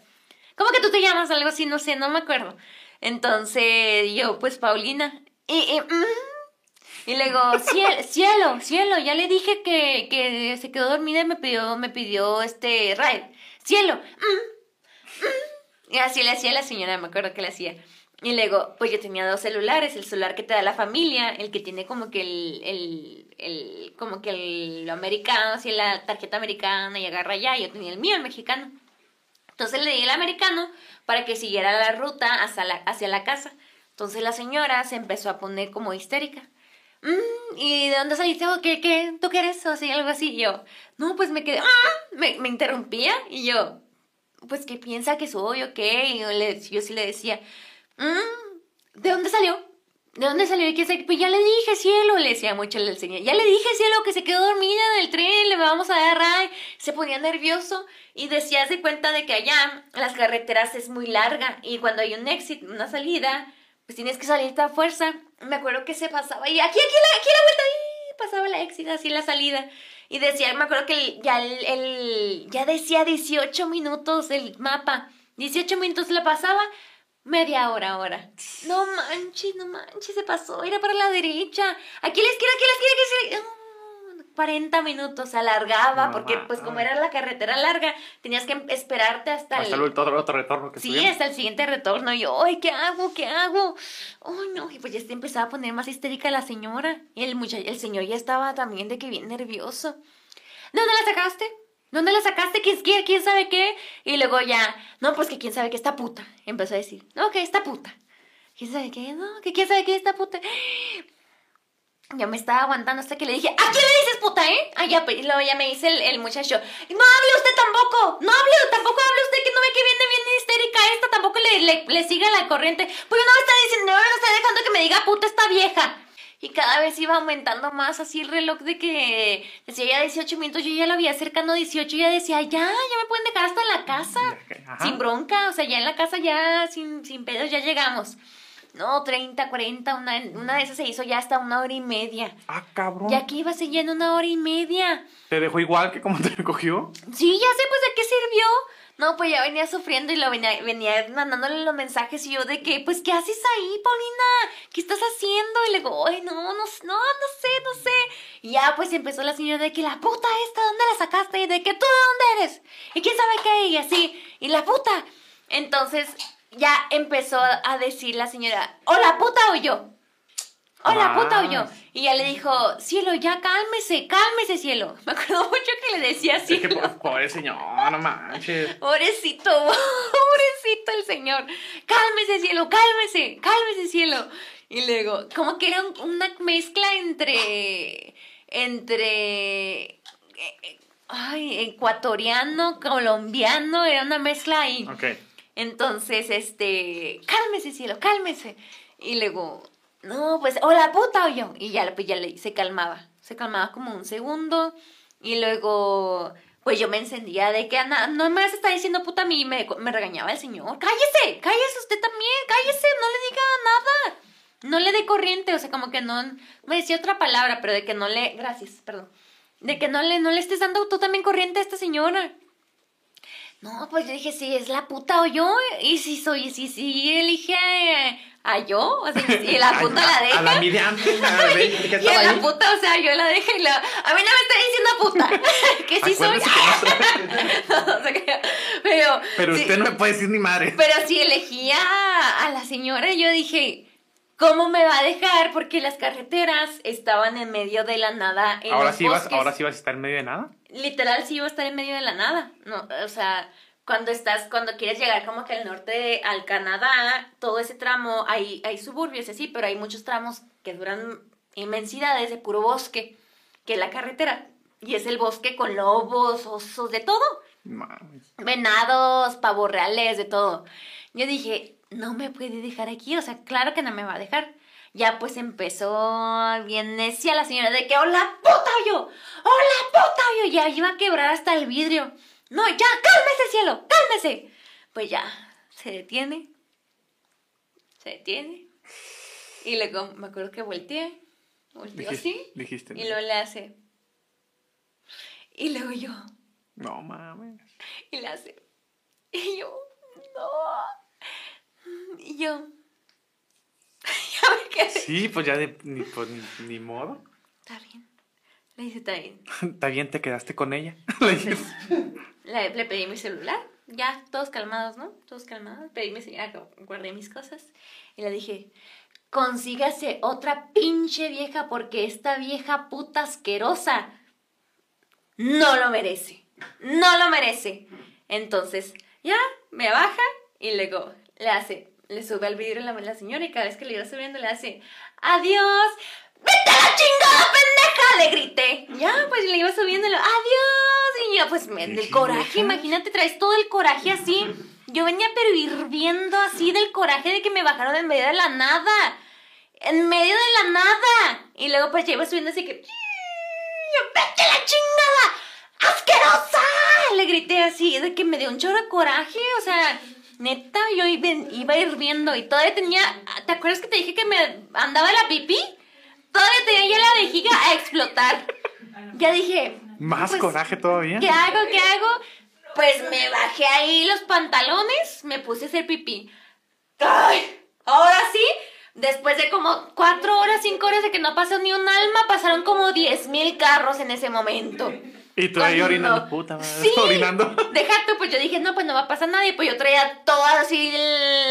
¿Cómo que tú te llamas? Algo así, no sé, no me acuerdo. Entonces, yo, pues, Paulina. Y, y, mm. y luego, cielo, cielo, cielo, ya le dije que, que se quedó dormida y me pidió, me pidió este ride. Cielo, mm, mm. Y así le hacía la señora, me acuerdo que le hacía. Y luego, pues yo tenía dos celulares, el celular que te da la familia, el que tiene como que el, el, el como que el lo americano, así la tarjeta americana y agarra ya, yo tenía el mío, el mexicano. Entonces le di el americano para que siguiera la ruta hacia la, hacia la casa. Entonces la señora se empezó a poner como histérica. "Mm, ¿Y de dónde saliste? ¿O ¿Qué, qué? ¿Tú qué eres? O así, algo así. Y yo, no, pues me quedé, "Ah", me, me interrumpía y yo, pues, ¿qué piensa que soy o qué? Y yo, sí le decía, "Mm, ¿de dónde salió? ¿De dónde salió? ¿Y sé? Pues ya le dije, cielo, le decía mucho el señor. Ya le dije, cielo, que se quedó dormida en el tren, le vamos a dar. Se ponía nervioso y decía, de cuenta de que allá las carreteras es muy larga y cuando hay un exit, una salida, pues tienes que salir a fuerza. Me acuerdo que se pasaba y aquí, aquí, la, aquí la vuelta, y pasaba la exit, así la salida. Y decía, me acuerdo que ya el, el- ya decía 18 minutos el mapa. 18 minutos la pasaba, media hora ahora. No manches, no manches, se pasó, era para la derecha. Aquí a la izquierda, aquí a la izquierda, aquí izquierda. No, 40 minutos se alargaba No porque pues como era la carretera larga, tenías que esperarte hasta, Hasta el... el otro, otro retorno que Sí, hasta el siguiente retorno. Y yo, ay, ¿qué hago? ¿Qué hago? Ay, no. Y pues ya se empezaba a poner más histérica la señora. Y el, muchacho, el señor ya estaba también de que bien nervioso. ¿De dónde la sacaste? ¿Dónde la sacaste? ¿Quién, quién, quién sabe qué? Y luego ya, no, pues que quién sabe qué esta puta. Empezó a decir, no, que esta puta. ¿Quién sabe qué? No, que quién sabe qué esta puta. Yo me estaba aguantando hasta que le dije, ¿a quién le dices puta, eh? Ah, ya, pues, y luego ya me dice el, el muchacho, no hable usted tampoco, no hable, tampoco hable usted que no ve que viene bien histérica esta, tampoco le, le, le siga la corriente. Pues no me está diciendo, no me está dejando que me diga puta esta vieja. Y cada vez iba aumentando más así el reloj de que decía ya 18 minutos, yo ya lo había acercando a 18 y ya decía, ya, ya me pueden dejar hasta la casa. Ajá. Sin bronca, o sea, ya en la casa ya sin, sin pedos ya llegamos. No, 30, 40, una, una de esas se hizo ya hasta una hora y media. Ah, cabrón. Y aquí iba siguiendo una hora y media. ¿Te dejó igual que como te recogió? Sí, ya sé, pues, ¿de qué sirvió? No, pues ya venía sufriendo y lo venía, venía mandándole los mensajes y yo de que, pues, ¿qué haces ahí, Paulina? ¿Qué estás haciendo? Y le digo, ay, no, no, no, no sé, no sé. Y ya, pues, empezó la señora de que la puta esta, ¿dónde la sacaste? Y de que, ¿tú de dónde eres? ¿Y quién sabe qué? Y así, y la puta. Entonces, ya empezó a decir la señora, ¿o la puta o yo? ¿O la puta o yo? Y ya le dijo, cielo, ya cálmese, cálmese, cielo. Me acuerdo mucho que le decía Es que pobre señor, no manches. Pobrecito, pobrecito el señor. Cálmese, cielo, cálmese, cálmese, cielo. Y luego, como que era un- una mezcla entre. entre. eh, eh, Ay, ecuatoriano, colombiano, era una mezcla ahí. Ok. Entonces, este, cálmese, cielo, cálmese. Y luego, no, pues, o la puta o yo. Y ya, pues ya le, se calmaba. Se calmaba como un segundo. Y luego, pues yo me encendía de que Ana, no me está diciendo puta a mí. Me, me regañaba el señor. Cállese, cállese usted también, cállese, no le diga nada. No le dé corriente, o sea, como que no, me decía otra palabra, pero de que no le, gracias, perdón. De que no le, no le estés dando tú también corriente a esta señora. No, pues yo dije, si es la puta o yo, y si soy, si, si elige a, yo, o sea, y la puta la deja. A la mediante, a la ve- que y a la puta, o sea, yo la dejo y la... A mí no me está diciendo puta, que sí soy. Pero... Pero usted no me puede decir ni madre. pero si elegía a la señora, yo dije, ¿cómo me va a dejar? Porque las carreteras estaban en medio de la nada. En Ahora los sí, vas, ahora sí vas a estar en medio de nada. Literal, sí iba a estar en medio de la nada. No, o sea, cuando estás, cuando quieres llegar como que al norte, de- al Canadá, todo ese tramo, hay, hay suburbios y así, pero hay muchos tramos que duran inmensidades de puro bosque, que es la carretera. Y es el bosque con lobos, osos, de todo Mames. venados, pavos reales, de todo. Yo dije, no me puede dejar aquí, o sea, claro que no me va a dejar. Ya pues empezó bien necia la señora de que, hola puta yo, hola puta yo, ya iba a quebrar hasta el vidrio. No, ya, cálmese cielo, cálmese. Pues ya, se detiene, se detiene. Y luego me acuerdo que volteé, volteó así. dijiste, Y luego le hace. Y luego yo, No mames. y le hace. Y yo, no. Y yo, ya me quedé. Sí, pues ya de, ni, pues, ni, ni modo. Está bien. Le dice, está bien. Está bien, te quedaste con ella. Le dije, Le, le pedí mi celular. Ya, todos calmados, ¿no? Todos calmados. Pedí mi celular, guardé mis cosas. Y le dije, consígase otra pinche vieja porque esta vieja puta asquerosa no lo merece. No lo merece. Entonces, ya, me baja y luego le hace, le sube al vidrio la, la señora y cada vez que le iba subiendo le hace, adiós, vete a la chingada pendeja, le grité. Ya, pues le iba le, adiós, y ya, pues me, ¿Qué del coraje, vieja? imagínate, traes todo el coraje así. Yo venía pero hirviendo así del coraje de que me bajaron en medio de la nada. En medio de la nada. Y luego pues ya iba subiendo así que... Yo, ¡Vete a la chingada! ¡Asquerosa! Le grité así, de que me dio un chorro de coraje, o sea, neta, yo iba, iba hirviendo y todavía tenía, ¿te acuerdas que te dije que me andaba la pipí? Todavía tenía ya la vejiga a explotar. Ya dije, Más pues, coraje todavía. ¿qué hago? ¿Qué hago? Pues me bajé ahí los pantalones, me puse a hacer pipí. ¡Ay! Ahora sí, después de como cuatro horas, cinco horas de que no pasó ni un alma, pasaron como diez mil carros en ese momento. Y tú ahí orinando, puta madre. Sí, Orinando. Déjate, pues yo dije, no, pues no va a pasar nada. Y pues yo traía toda así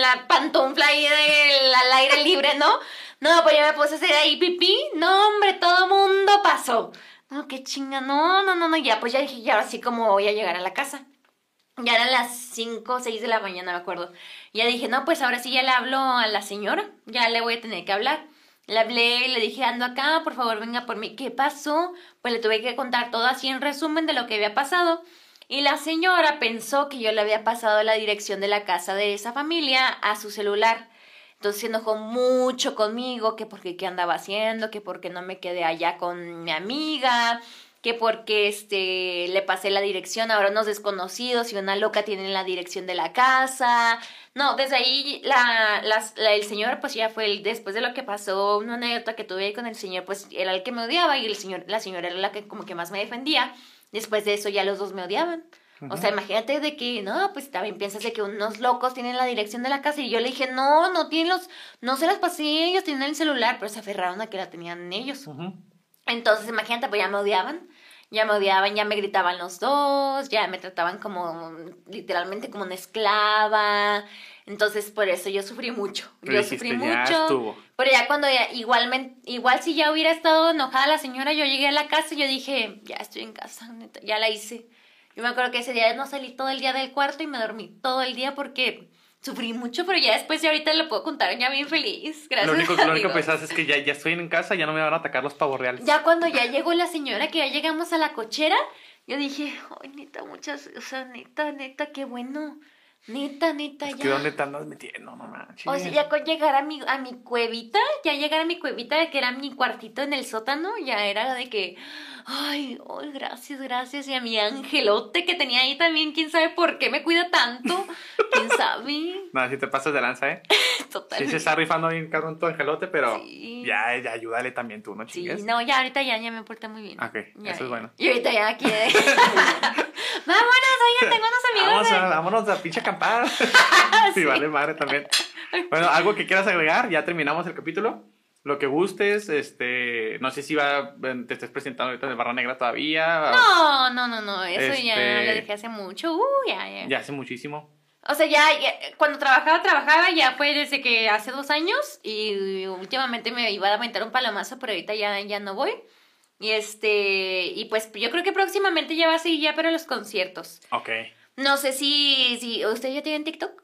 la pantufla ahí del, al aire libre, ¿no? No, pues yo me puse a hacer ahí pipí. No, hombre, todo mundo pasó. No, qué chinga, no, no, no, no. Ya, pues ya dije, ya ahora sí, ¿cómo voy a llegar a la casa? Ya eran las 5 o 6 de la mañana, me acuerdo. Ya dije, no, pues ahora sí ya le hablo a la señora. Ya le voy a tener que hablar. Le hablé, le dije, ando acá, por favor, venga por mí. ¿Qué pasó? Pues le tuve que contar todo así en resumen de lo que había pasado. Y la señora pensó que yo le había pasado la dirección de la casa de esa familia a su celular. Entonces se enojó mucho conmigo, que porque qué andaba haciendo, que porque no me quedé allá con mi amiga, que porque este le pasé la dirección a unos desconocidos y una loca tiene la dirección de la casa. No, desde ahí la, las- la- el señor pues ya fue el, después de lo que pasó, una anécdota que tuve ahí con el señor, pues era el que me odiaba y el señor, la señora era la que como que más me defendía. Después de eso ya los dos me odiaban. O sea, imagínate de que, no, pues también piensas de que unos locos tienen la dirección de la casa y yo le dije, no, no tienen los, no se las pasé, ellos tienen el celular, pero se aferraron a que la tenían ellos. Entonces, imagínate, pues ya me odiaban, ya me odiaban, ya me gritaban los dos, ya me trataban como, literalmente como una esclava. Entonces, por eso yo sufrí mucho, Pero yo dijiste, sufrí "Ya mucho. estuvo". Pero ya cuando ya, igualmente, igual si ya hubiera estado enojada la señora, yo llegué a la casa y yo dije, ya estoy en casa, neta, ya la hice. Yo me acuerdo que ese día no salí todo el día del cuarto y me dormí todo el día porque sufrí mucho, pero ya después, ya ahorita lo puedo contar, ya bien feliz, gracias Lo único, lo único que pensás es que ya, ya estoy en casa, ya no me van a atacar los pavos reales. Ya cuando ya llegó la señora, que ya llegamos a la cochera, yo dije, ay, neta, muchas, o sea, neta, neta, qué bueno. Neta, neta, Es ya. que ¿dónde te andas metiendo? No manches. O sea, ya con llegar a mi, a mi cuevita, ya llegar a mi cuevita, que era mi cuartito en el sótano, ya era de que, ay, ay, gracias, gracias. Y a mi angelote que tenía ahí también, quién sabe por qué me cuida tanto, quién sabe. No, si te pasas de lanza, ¿eh? Sí Totalmente. se está rifando bien cabrón tu angelote, pero Sí. ya, ya ayúdale también tú, ¿no Sí, chingues? no, ya ahorita ya, ya me porta muy bien. Ok, Ya, eso es bueno. Y ahorita ya aquí. de- Vámonos, oigan, tengo unos amigos. De- a, vámonos a pinche acampada. sí, vale madre también. Bueno, algo que quieras agregar, ya terminamos el capítulo. Lo que gustes, este, no sé si va, te estés presentando ahorita el Barra Negra todavía. No, no, no, no, eso ya Este- lo dejé hace mucho. Uh, ya, ya. Ya hace muchísimo. O sea, ya, ya, cuando trabajaba, trabajaba, ya fue desde que hace dos años y últimamente me iba a aventar un palomazo, pero ahorita ya, ya no voy. Y este, y pues yo creo que próximamente ya va a seguir ya para los conciertos. Ok. No sé si, si ¿ustedes ya tienen TikTok?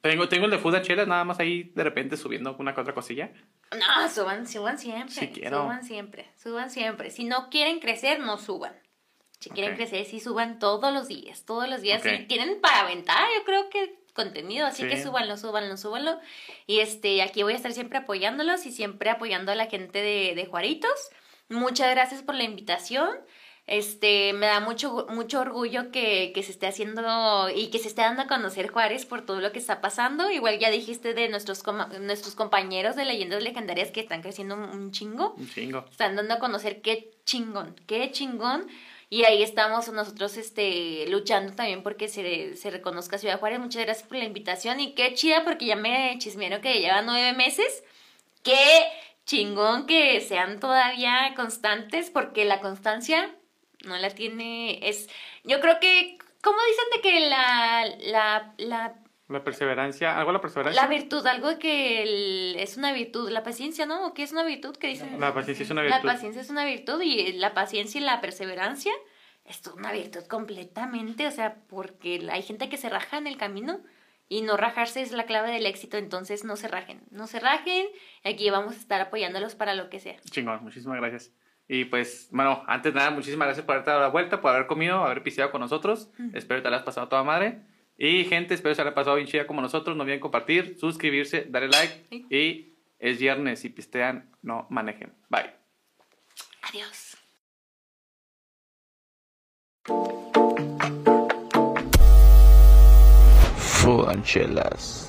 Tengo, tengo el de Food Chelas, nada más ahí de repente subiendo una que otra cosilla. No, suban, suban siempre. Sí quiero. Suban siempre, suban siempre. Si no quieren crecer, no suban. Si quieren crecer, sí suban todos los días, todos los días. Si tienen para aventar, yo creo que contenido, así que Sí. súbanlo, súbanlo, súbanlo. Y este, aquí voy a estar siempre apoyándolos y siempre apoyando a la gente de, de Juaritos. Muchas gracias por la invitación. Este, me da mucho, mucho orgullo que, que se esté haciendo y que se esté dando a conocer Juárez por todo lo que está pasando. Igual ya dijiste de nuestros, nuestros compañeros de leyendas legendarias que están creciendo un- un chingo Un chingo. están dando a conocer qué chingón, qué chingón. Y ahí estamos nosotros este, luchando también porque se, se reconozca Ciudad Juárez. Muchas gracias por la invitación y qué chida porque ya me chismearon que lleva nueve meses. Qué chingón que sean todavía constantes porque la constancia no la tiene, es, yo creo que, ¿cómo dicen de que la, la, la La perseverancia, algo la perseverancia. la virtud, algo que el- es una virtud, la paciencia, ¿no? ¿O qué es una virtud? ¿Qué dicen? La paciencia es una La virtud. paciencia es una virtud y la paciencia y la perseverancia es una virtud completamente, o sea, porque hay gente que se raja en el camino y no rajarse es la clave del éxito, entonces no se rajen, no se rajen, aquí vamos a estar apoyándolos para lo que sea. Chingón, muchísimas gracias. Y pues, bueno, antes de nada, muchísimas gracias por haberte dado la vuelta, por haber comido, haber pisteado con nosotros. Espero que te la hayas pasado a toda madre. Y gente, espero que se la haya pasado bien chida como nosotros. No olviden compartir, suscribirse, darle like. Sí. Y es viernes, si pistean, no manejen. Bye. Adiós. Food and chelas.